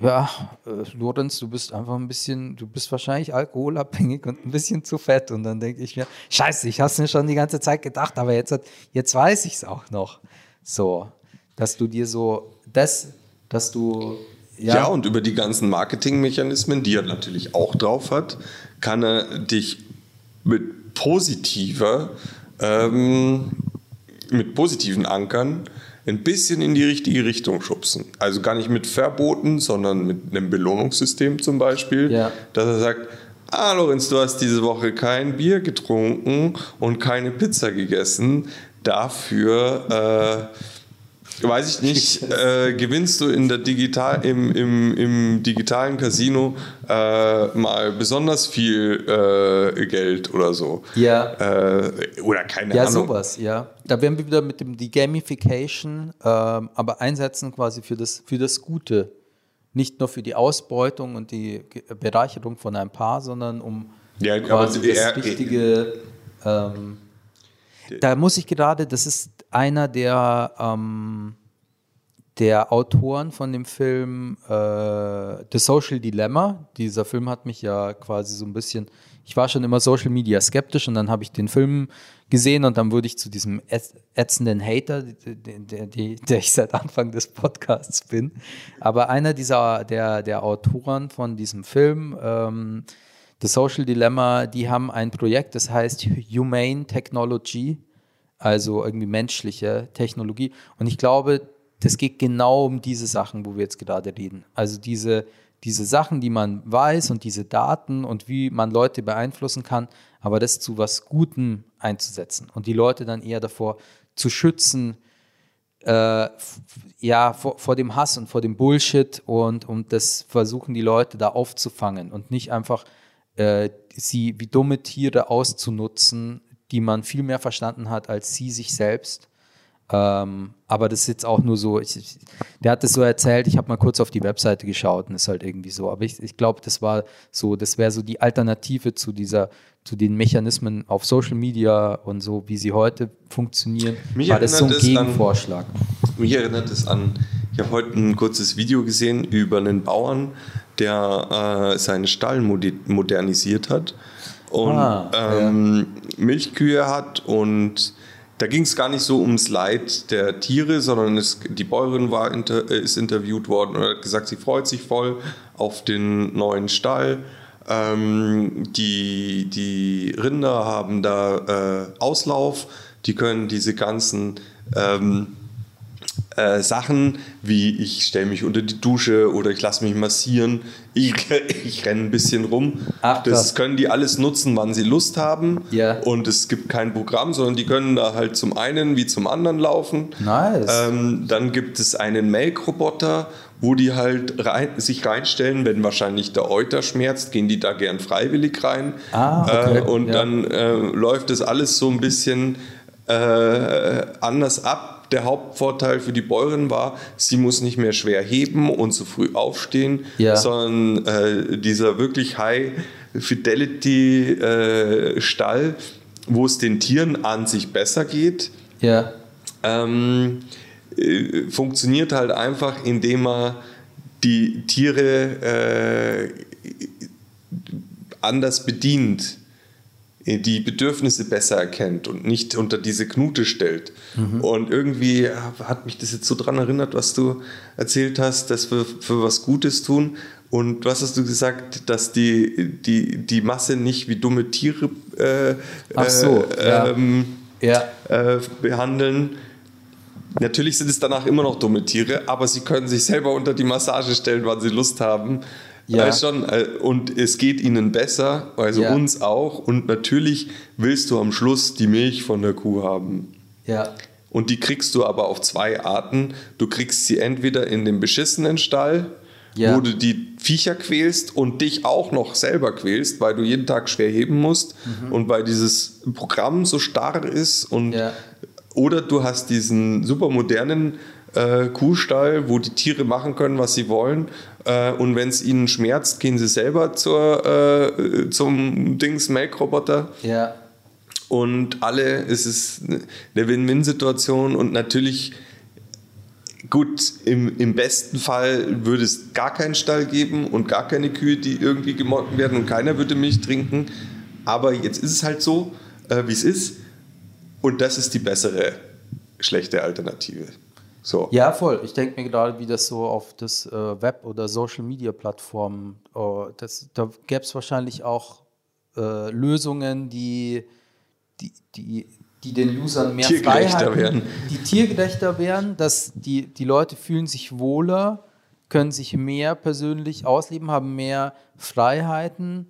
ja, äh, Lorenz, du bist einfach ein bisschen, du bist wahrscheinlich alkoholabhängig und ein bisschen zu fett. Und dann denke ich mir, scheiße, ich habe es mir schon die ganze Zeit gedacht, aber jetzt, jetzt weiß ich es auch noch. So, dass du dir so, das, dass du ja. ja, und über die ganzen Marketingmechanismen, die er natürlich auch drauf hat, kann er dich mit positiver ähm, mit positiven Ankern ein bisschen in die richtige Richtung schubsen. Also gar nicht mit Verboten, sondern mit einem Belohnungssystem zum Beispiel, Ja. dass er sagt, ah Lorenz, du hast diese Woche kein Bier getrunken und keine Pizza gegessen. Dafür, äh, weiß ich nicht, äh, gewinnst du in der Digital, im, im, im digitalen Casino äh, mal besonders viel äh, Geld oder so. Ja. Äh, oder keine Ja, Ahnung. sowas, ja. Da werden wir wieder mit dem die Gamification, ähm, aber einsetzen quasi für das, für das Gute. Nicht nur für die Ausbeutung und die Bereicherung von ein Paar, sondern um Ja, aber quasi das er- richtige. Ähm, da muss ich gerade, das ist einer der, ähm, der Autoren von dem Film äh, The Social Dilemma. Dieser Film hat mich ja quasi so ein bisschen, ich war schon immer Social Media skeptisch und dann habe ich den Film gesehen und dann wurde ich zu diesem ätz- ätzenden Hater, der, der, der, der ich seit Anfang des Podcasts bin. Aber einer dieser, der, der Autoren von diesem Film, ähm, The Social Dilemma, die haben ein Projekt, das heißt Humane Technology, also irgendwie menschliche Technologie. Und ich glaube, das geht genau um diese Sachen, wo wir jetzt gerade reden. Also diese, diese Sachen, die man weiß und diese Daten und wie man Leute beeinflussen kann, aber das zu was Gutem einzusetzen und die Leute dann eher davor zu schützen, äh, ja, vor, vor dem Hass und vor dem Bullshit und, und das versuchen die Leute da aufzufangen und nicht einfach äh, sie wie dumme Tiere auszunutzen, die man viel mehr verstanden hat als sie sich selbst. Ähm, aber das ist jetzt auch nur so, ich, ich, der hat das so erzählt, ich habe mal kurz auf die Webseite geschaut und ist halt irgendwie so. Aber ich, ich glaube, das war so, das wäre so die Alternative zu dieser, zu den Mechanismen auf Social Media und so, wie sie heute funktionieren, Mich war das so ein erinnert es an- Gegenvorschlag. Mich erinnert es an, ich habe heute ein kurzes Video gesehen über einen Bauern, der äh, seinen Stall modernisiert hat und Ah, ähm, Milchkühe hat und da ging es gar nicht so ums Leid der Tiere, sondern es, die Bäuerin war inter, äh, ist interviewt worden und hat gesagt, sie freut sich voll auf den neuen Stall. Ähm, die, die Rinder haben da äh, Auslauf, die können diese ganzen ähm, äh, Sachen wie ich stelle mich unter die Dusche oder ich lasse mich massieren, ich, ich renne ein bisschen rum. Ach, das krass. können die alles nutzen, wann sie Lust haben. Ja. Und es gibt kein Programm, sondern die können da halt zum einen wie zum anderen laufen. Nice. Ähm, dann gibt es einen Melkroboter, wo die halt rein, sich reinstellen, wenn wahrscheinlich der Euter schmerzt, gehen die da gern freiwillig rein. Ah, okay. äh, und Ja. dann äh, läuft das alles so ein bisschen äh, anders ab. Der Hauptvorteil für die Bäuerin war, sie muss nicht mehr schwer heben und so früh aufstehen, Ja. sondern äh, dieser wirklich High Fidelity äh, Stall, wo es den Tieren an sich besser geht, ja. ähm, äh, funktioniert halt einfach, indem man die Tiere äh, anders bedient, die Bedürfnisse besser erkennt und nicht unter diese Knute stellt. Und irgendwie hat mich das jetzt so dran erinnert, was du erzählt hast, dass wir für was Gutes tun. Und was hast du gesagt, dass die, die, die Masse nicht wie dumme Tiere äh, Ach so, äh, ähm, Ja. äh, behandeln. Natürlich sind es danach immer noch dumme Tiere, aber sie können sich selber unter die Massage stellen, wann sie Lust haben. Ja. Äh, schon, äh, und es geht ihnen besser, also Ja. uns auch. Und natürlich willst du am Schluss die Milch von der Kuh haben. Ja. Und die kriegst du aber auf zwei Arten. Du kriegst sie entweder in dem beschissenen Stall, Ja. wo du die Viecher quälst und dich auch noch selber quälst, weil du jeden Tag schwer heben musst und weil dieses Programm so starr ist. Und Ja. Oder du hast diesen super modernen äh, Kuhstall, wo die Tiere machen können, was sie wollen. Äh, und wenn es ihnen schmerzt, gehen sie selber zur, äh, zum Dings Melkroboter Ja. und alle, es ist eine Win-Win-Situation und natürlich, gut, im, im besten Fall würde es gar keinen Stall geben und gar keine Kühe, die irgendwie gemolken werden und keiner würde Milch trinken. Aber jetzt ist es halt so, äh, wie es ist und das ist die bessere schlechte Alternative. So. Ja, voll. Ich denke mir gerade, wie das so auf das äh, Web- oder Social-Media-Plattformen, oh, das, da gäbe es wahrscheinlich auch äh, Lösungen, die, die, die, die den Usern mehr Tiergerechter Freiheiten, werden. die tiergerechter werden, dass die, die Leute fühlen sich wohler, können sich mehr persönlich ausleben, haben mehr Freiheiten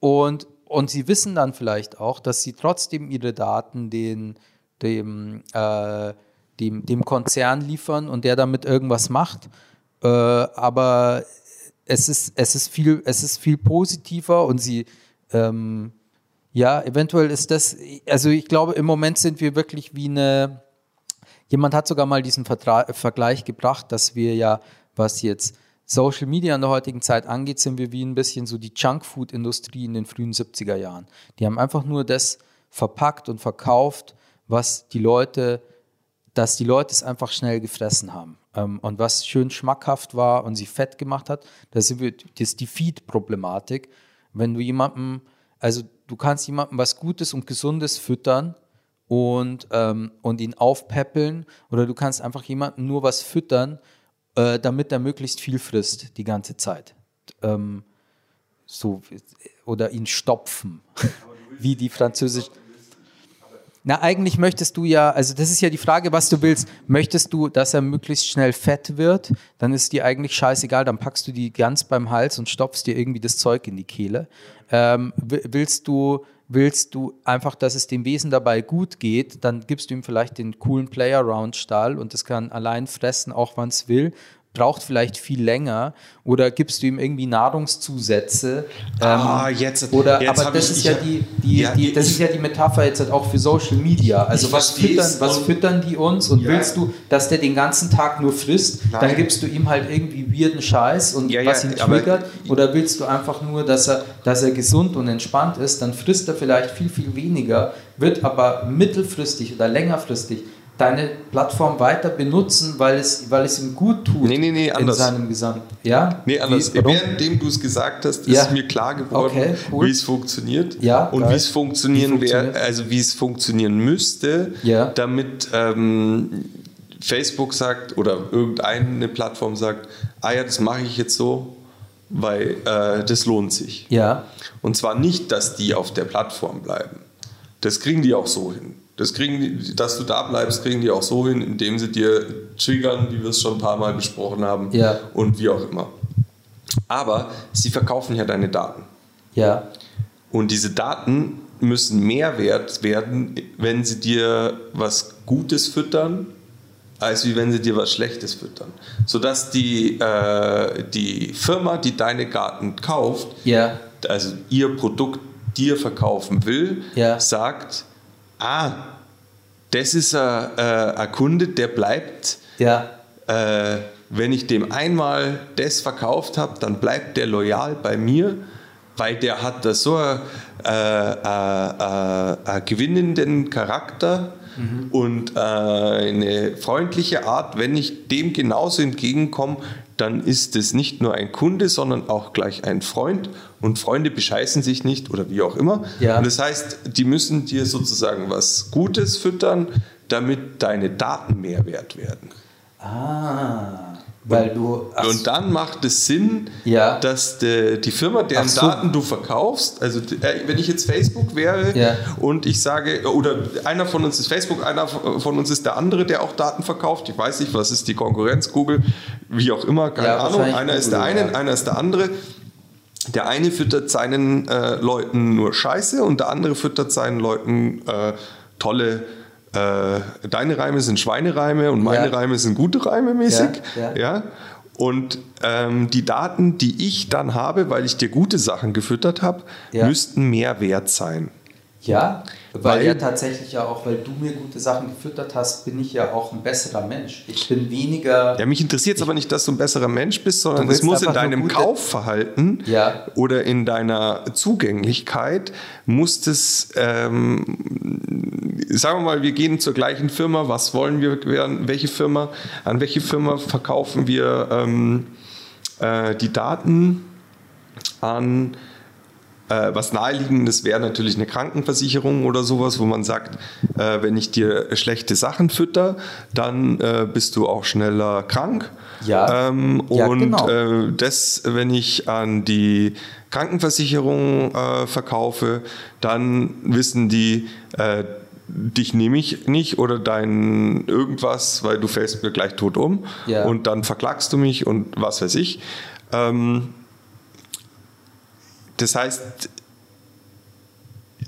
und, und sie wissen dann vielleicht auch, dass sie trotzdem ihre Daten den, dem, äh, dem, dem Konzern liefern und der damit irgendwas macht. Äh, aber es ist, es, ist viel, es ist viel positiver und sie, ähm, ja, eventuell ist das, also ich glaube, im Moment sind wir wirklich wie eine, jemand hat sogar mal diesen Vertra Vergleich gebracht, dass wir ja, was jetzt Social Media in der heutigen Zeit angeht, sind wir wie ein bisschen so die Junkfood-Industrie in den frühen 70er Jahren. Die haben einfach nur das verpackt und verkauft, was die Leute, dass die Leute es einfach schnell gefressen haben. Ähm, und was schön schmackhaft war und sie fett gemacht hat, das ist die Feed-Problematik. Wenn du jemandem, also du kannst jemandem was Gutes und Gesundes füttern und, ähm, und ihn aufpäppeln oder du kannst einfach jemandem nur was füttern, äh, damit er möglichst viel frisst die ganze Zeit. Ähm, so, oder ihn stopfen, wie die französisch. Na, eigentlich möchtest du ja, also das ist ja die Frage, was du willst. Möchtest du, dass er möglichst schnell fett wird, dann ist dir eigentlich scheißegal, dann packst du die ganz beim Hals und stopfst dir irgendwie das Zeug in die Kehle. Ähm, wi- willst du, willst du einfach, dass es dem Wesen dabei gut geht, dann gibst du ihm vielleicht den coolen Player-Round-Stahl und das kann allein fressen, auch wann es will. Braucht vielleicht viel länger oder gibst du ihm irgendwie Nahrungszusätze? Ah, jetzt- Oder, jetzt aber das ich- ist ja die, die, Ja, die, das ich- ist ja die Metapher jetzt halt auch für Social Media. Also was füttern, was füttern die uns und Ja. willst du, dass der den ganzen Tag nur frisst, dann Nein. gibst du ihm halt irgendwie weirden Scheiß und Ja, was ihn triggert. Oder willst du einfach nur, dass er, dass er gesund und entspannt ist, dann frisst er vielleicht viel, viel weniger, wird aber mittelfristig oder längerfristig deine Plattform weiter benutzen, weil es, weil es ihm gut tut Nee, nee, nee, in anders. seinem Gesamt. Ja? Nee, anders. Wie? Währenddem du es gesagt hast, Ja. ist mir klar geworden, Okay, cool. wie es funktioniert Ja, und wie es funktionieren wäre, also wie es funktionieren müsste, Ja. damit ähm, Facebook sagt oder irgendeine Plattform sagt, ah ja, das mache ich jetzt so, weil äh, das lohnt sich. Ja. Und zwar nicht, dass die auf der Plattform bleiben. Das kriegen die auch so hin. Das kriegen die, dass du da bleibst, kriegen die auch so hin, indem sie dir triggern, wie wir es schon ein paar Mal besprochen haben Ja. und wie auch immer. Aber sie verkaufen ja deine Daten. Ja. Und diese Daten müssen mehr wert werden, wenn sie dir was Gutes füttern, als wie wenn sie dir was Schlechtes füttern. Sodass die, äh, die Firma, die deine Daten kauft, Ja. also ihr Produkt dir verkaufen will, Ja. sagt, ah, das ist ein, äh, ein Kunde, der bleibt, Ja. äh, wenn ich dem einmal das verkauft habe, dann bleibt der loyal bei mir, weil der hat da so einen äh, äh, äh, gewinnenden Charakter und äh, eine freundliche Art. Wenn ich dem genauso entgegenkomme, dann ist es nicht nur ein Kunde, sondern auch gleich ein Freund. Und Freunde bescheißen sich nicht oder wie auch immer. Ja. Und das heißt, die müssen dir sozusagen was Gutes füttern, damit deine Daten mehr wert werden. Ah. Weil du. Und dann macht es Sinn, Ja. dass de, die Firma, deren so. Daten du verkaufst, also äh, wenn ich jetzt Facebook wäre Ja. und ich sage, oder einer von uns ist Facebook, einer von uns ist der andere, der auch Daten verkauft. Ich weiß nicht, was ist die Konkurrenz, Google, wie auch immer, keine Ja, Ahnung. Einer ist der Google, eine, einer ist der andere. Der eine füttert seinen äh, Leuten nur Scheiße und der andere füttert seinen Leuten äh, tolle. Äh, deine Reime sind Schweinereime und meine Ja. Reime sind gute Reime mäßig. Ja, ja. Ja? Und ähm, die Daten, die ich dann habe, weil ich dir gute Sachen gefüttert habe, müssten mehr wert sein. Ja, weil, Weil- ja tatsächlich ja auch, weil du mir gute Sachen gefüttert hast, bin ich ja auch ein besserer Mensch. Ich bin weniger. Ja, mich interessiert es aber nicht, dass du ein besserer Mensch bist, sondern es muss in deinem Kaufverhalten Ja. oder in deiner Zugänglichkeit, muss es, ähm, sagen wir mal, wir gehen zur gleichen Firma, was wollen wir werden, welche Firma, an welche Firma verkaufen wir ähm, äh, die Daten an äh, was naheliegendes wäre natürlich eine Krankenversicherung oder sowas, wo man sagt, äh, wenn ich dir schlechte Sachen fütter, dann äh, bist du auch schneller krank. Ja. Ähm, Ja, und genau. äh, das, wenn ich an die Krankenversicherung äh, verkaufe, dann wissen die, äh, dich nehme ich nicht oder dein irgendwas, weil du fällst mir gleich tot um Ja. und dann verklagst du mich und was weiß ich. Ähm, das heißt,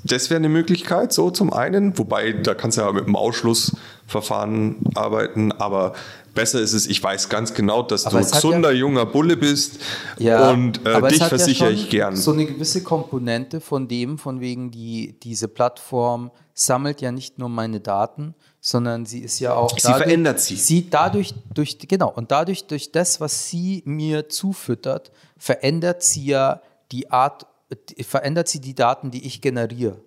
das wäre eine Möglichkeit, so zum einen, wobei da kannst du ja mit dem Ausschlussverfahren arbeiten, aber besser ist es, ich weiß ganz genau, dass Aber du gesunder junger Bulle bist Ja, und äh, dich ja versichere schon ich gern. So eine gewisse Komponente von dem, von wegen die, diese Plattform sammelt ja nicht nur meine Daten, sondern sie ist ja auch. Sie verändert sie. Sie dadurch, durch, genau, und dadurch, durch das, was sie mir zufüttert, verändert sie ja die Art, verändert sie die Daten, die ich generiere.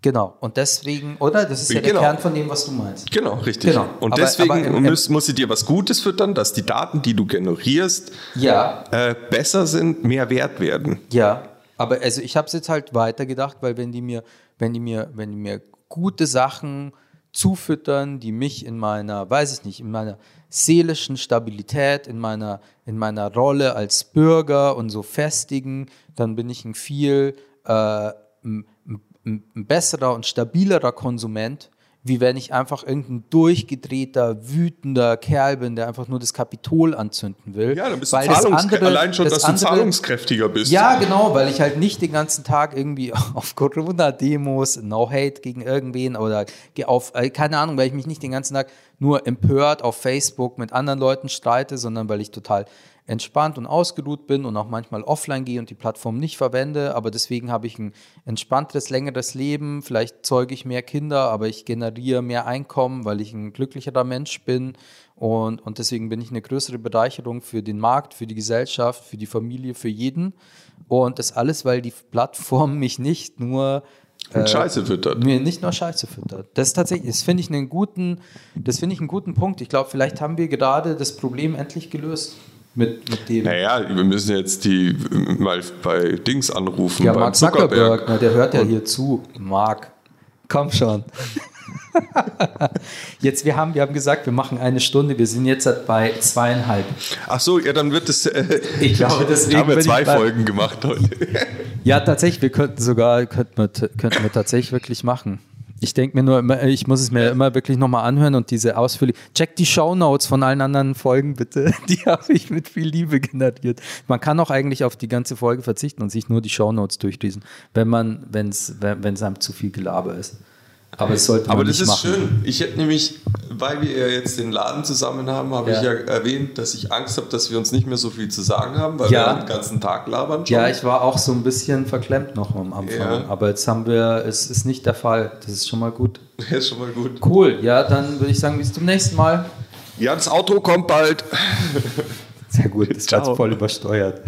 Genau. Und deswegen, oder? Das ist ja Genau. der Kern von dem, was du meinst. Genau, richtig. Genau. Und Aber- deswegen aber im- muss, muss sie dir was Gutes füttern, dass die Daten, die du generierst, Ja. äh, besser sind, mehr wert werden. Ja, aber also ich habe es jetzt halt weitergedacht, weil wenn die mir, wenn die mir, wenn die mir gute Sachen zufüttern, die mich in meiner, weiß ich nicht, in meiner seelischen Stabilität, in meiner, in meiner Rolle als Bürger und so festigen, dann bin ich ein viel äh, ein, ein, besserer und stabilerer Konsument, wie wenn ich einfach irgendein durchgedrehter, wütender Kerl bin, der einfach nur das Kapitol anzünden will. Ja, dann bist Weil du das andere- allein schon, das dass du andere- zahlungskräftiger bist. ja, genau, weil ich halt nicht den ganzen Tag irgendwie auf Corona-Demos, no hate gegen irgendwen oder auf, äh, keine Ahnung, weil ich mich nicht den ganzen Tag nur empört auf Facebook mit anderen Leuten streite, sondern weil ich total entspannt und ausgeruht bin und auch manchmal offline gehe und die Plattform nicht verwende, aber deswegen habe ich ein entspannteres, längeres Leben, vielleicht zeuge ich mehr Kinder, aber ich generiere mehr Einkommen, weil ich ein glücklicherer Mensch bin und, und deswegen bin ich eine größere Bereicherung für den Markt, für die Gesellschaft, für die Familie, für jeden und das alles, weil die Plattform mich nicht nur Und Scheiße füttert. mir nicht nur Scheiße füttert. Das ist tatsächlich, das finde ich einen guten, das finde ich einen guten Punkt. Ich glaube, vielleicht haben wir gerade das Problem endlich gelöst mit, mit dem. Naja, wir müssen jetzt die mal bei Dings anrufen, ja, Mark Zuckerberg, na, der hört ja hier zu. Mark, komm schon. jetzt, wir haben, wir haben gesagt, wir machen eine Stunde. Wir sind jetzt bei zweieinhalb. Ach so, ja, dann wird es. Äh, Ich glaube, deswegen haben wir zwei Folgen gemacht heute. Ja, tatsächlich, wir könnten sogar, könnten wir, könnten wir tatsächlich wirklich machen. Ich denke mir nur immer, ich muss es mir immer wirklich nochmal anhören und diese ausführlich. Check die Shownotes von allen anderen Folgen bitte. Die habe ich mit viel Liebe generiert. Man kann auch eigentlich auf die ganze Folge verzichten und sich nur die Shownotes durchlesen, wenn man, wenn's, wenn es einem zu viel Gelaber ist. Aber das sollte man Aber das ist machen. schön. Ich hätte nämlich, weil wir ja jetzt den Laden zusammen haben, habe Ja. ich ja erwähnt, dass ich Angst habe, dass wir uns nicht mehr so viel zu sagen haben, weil Ja. wir den ganzen Tag labern schon. Ja, ich war auch so ein bisschen verklemmt noch am Anfang. Ja. Aber jetzt haben wir, es ist nicht der Fall. Das ist schon mal gut. Das ist schon mal gut. Cool, ja, dann würde ich sagen, bis zum nächsten Mal. Ja, das Auto kommt bald. Sehr gut, das war voll übersteuert.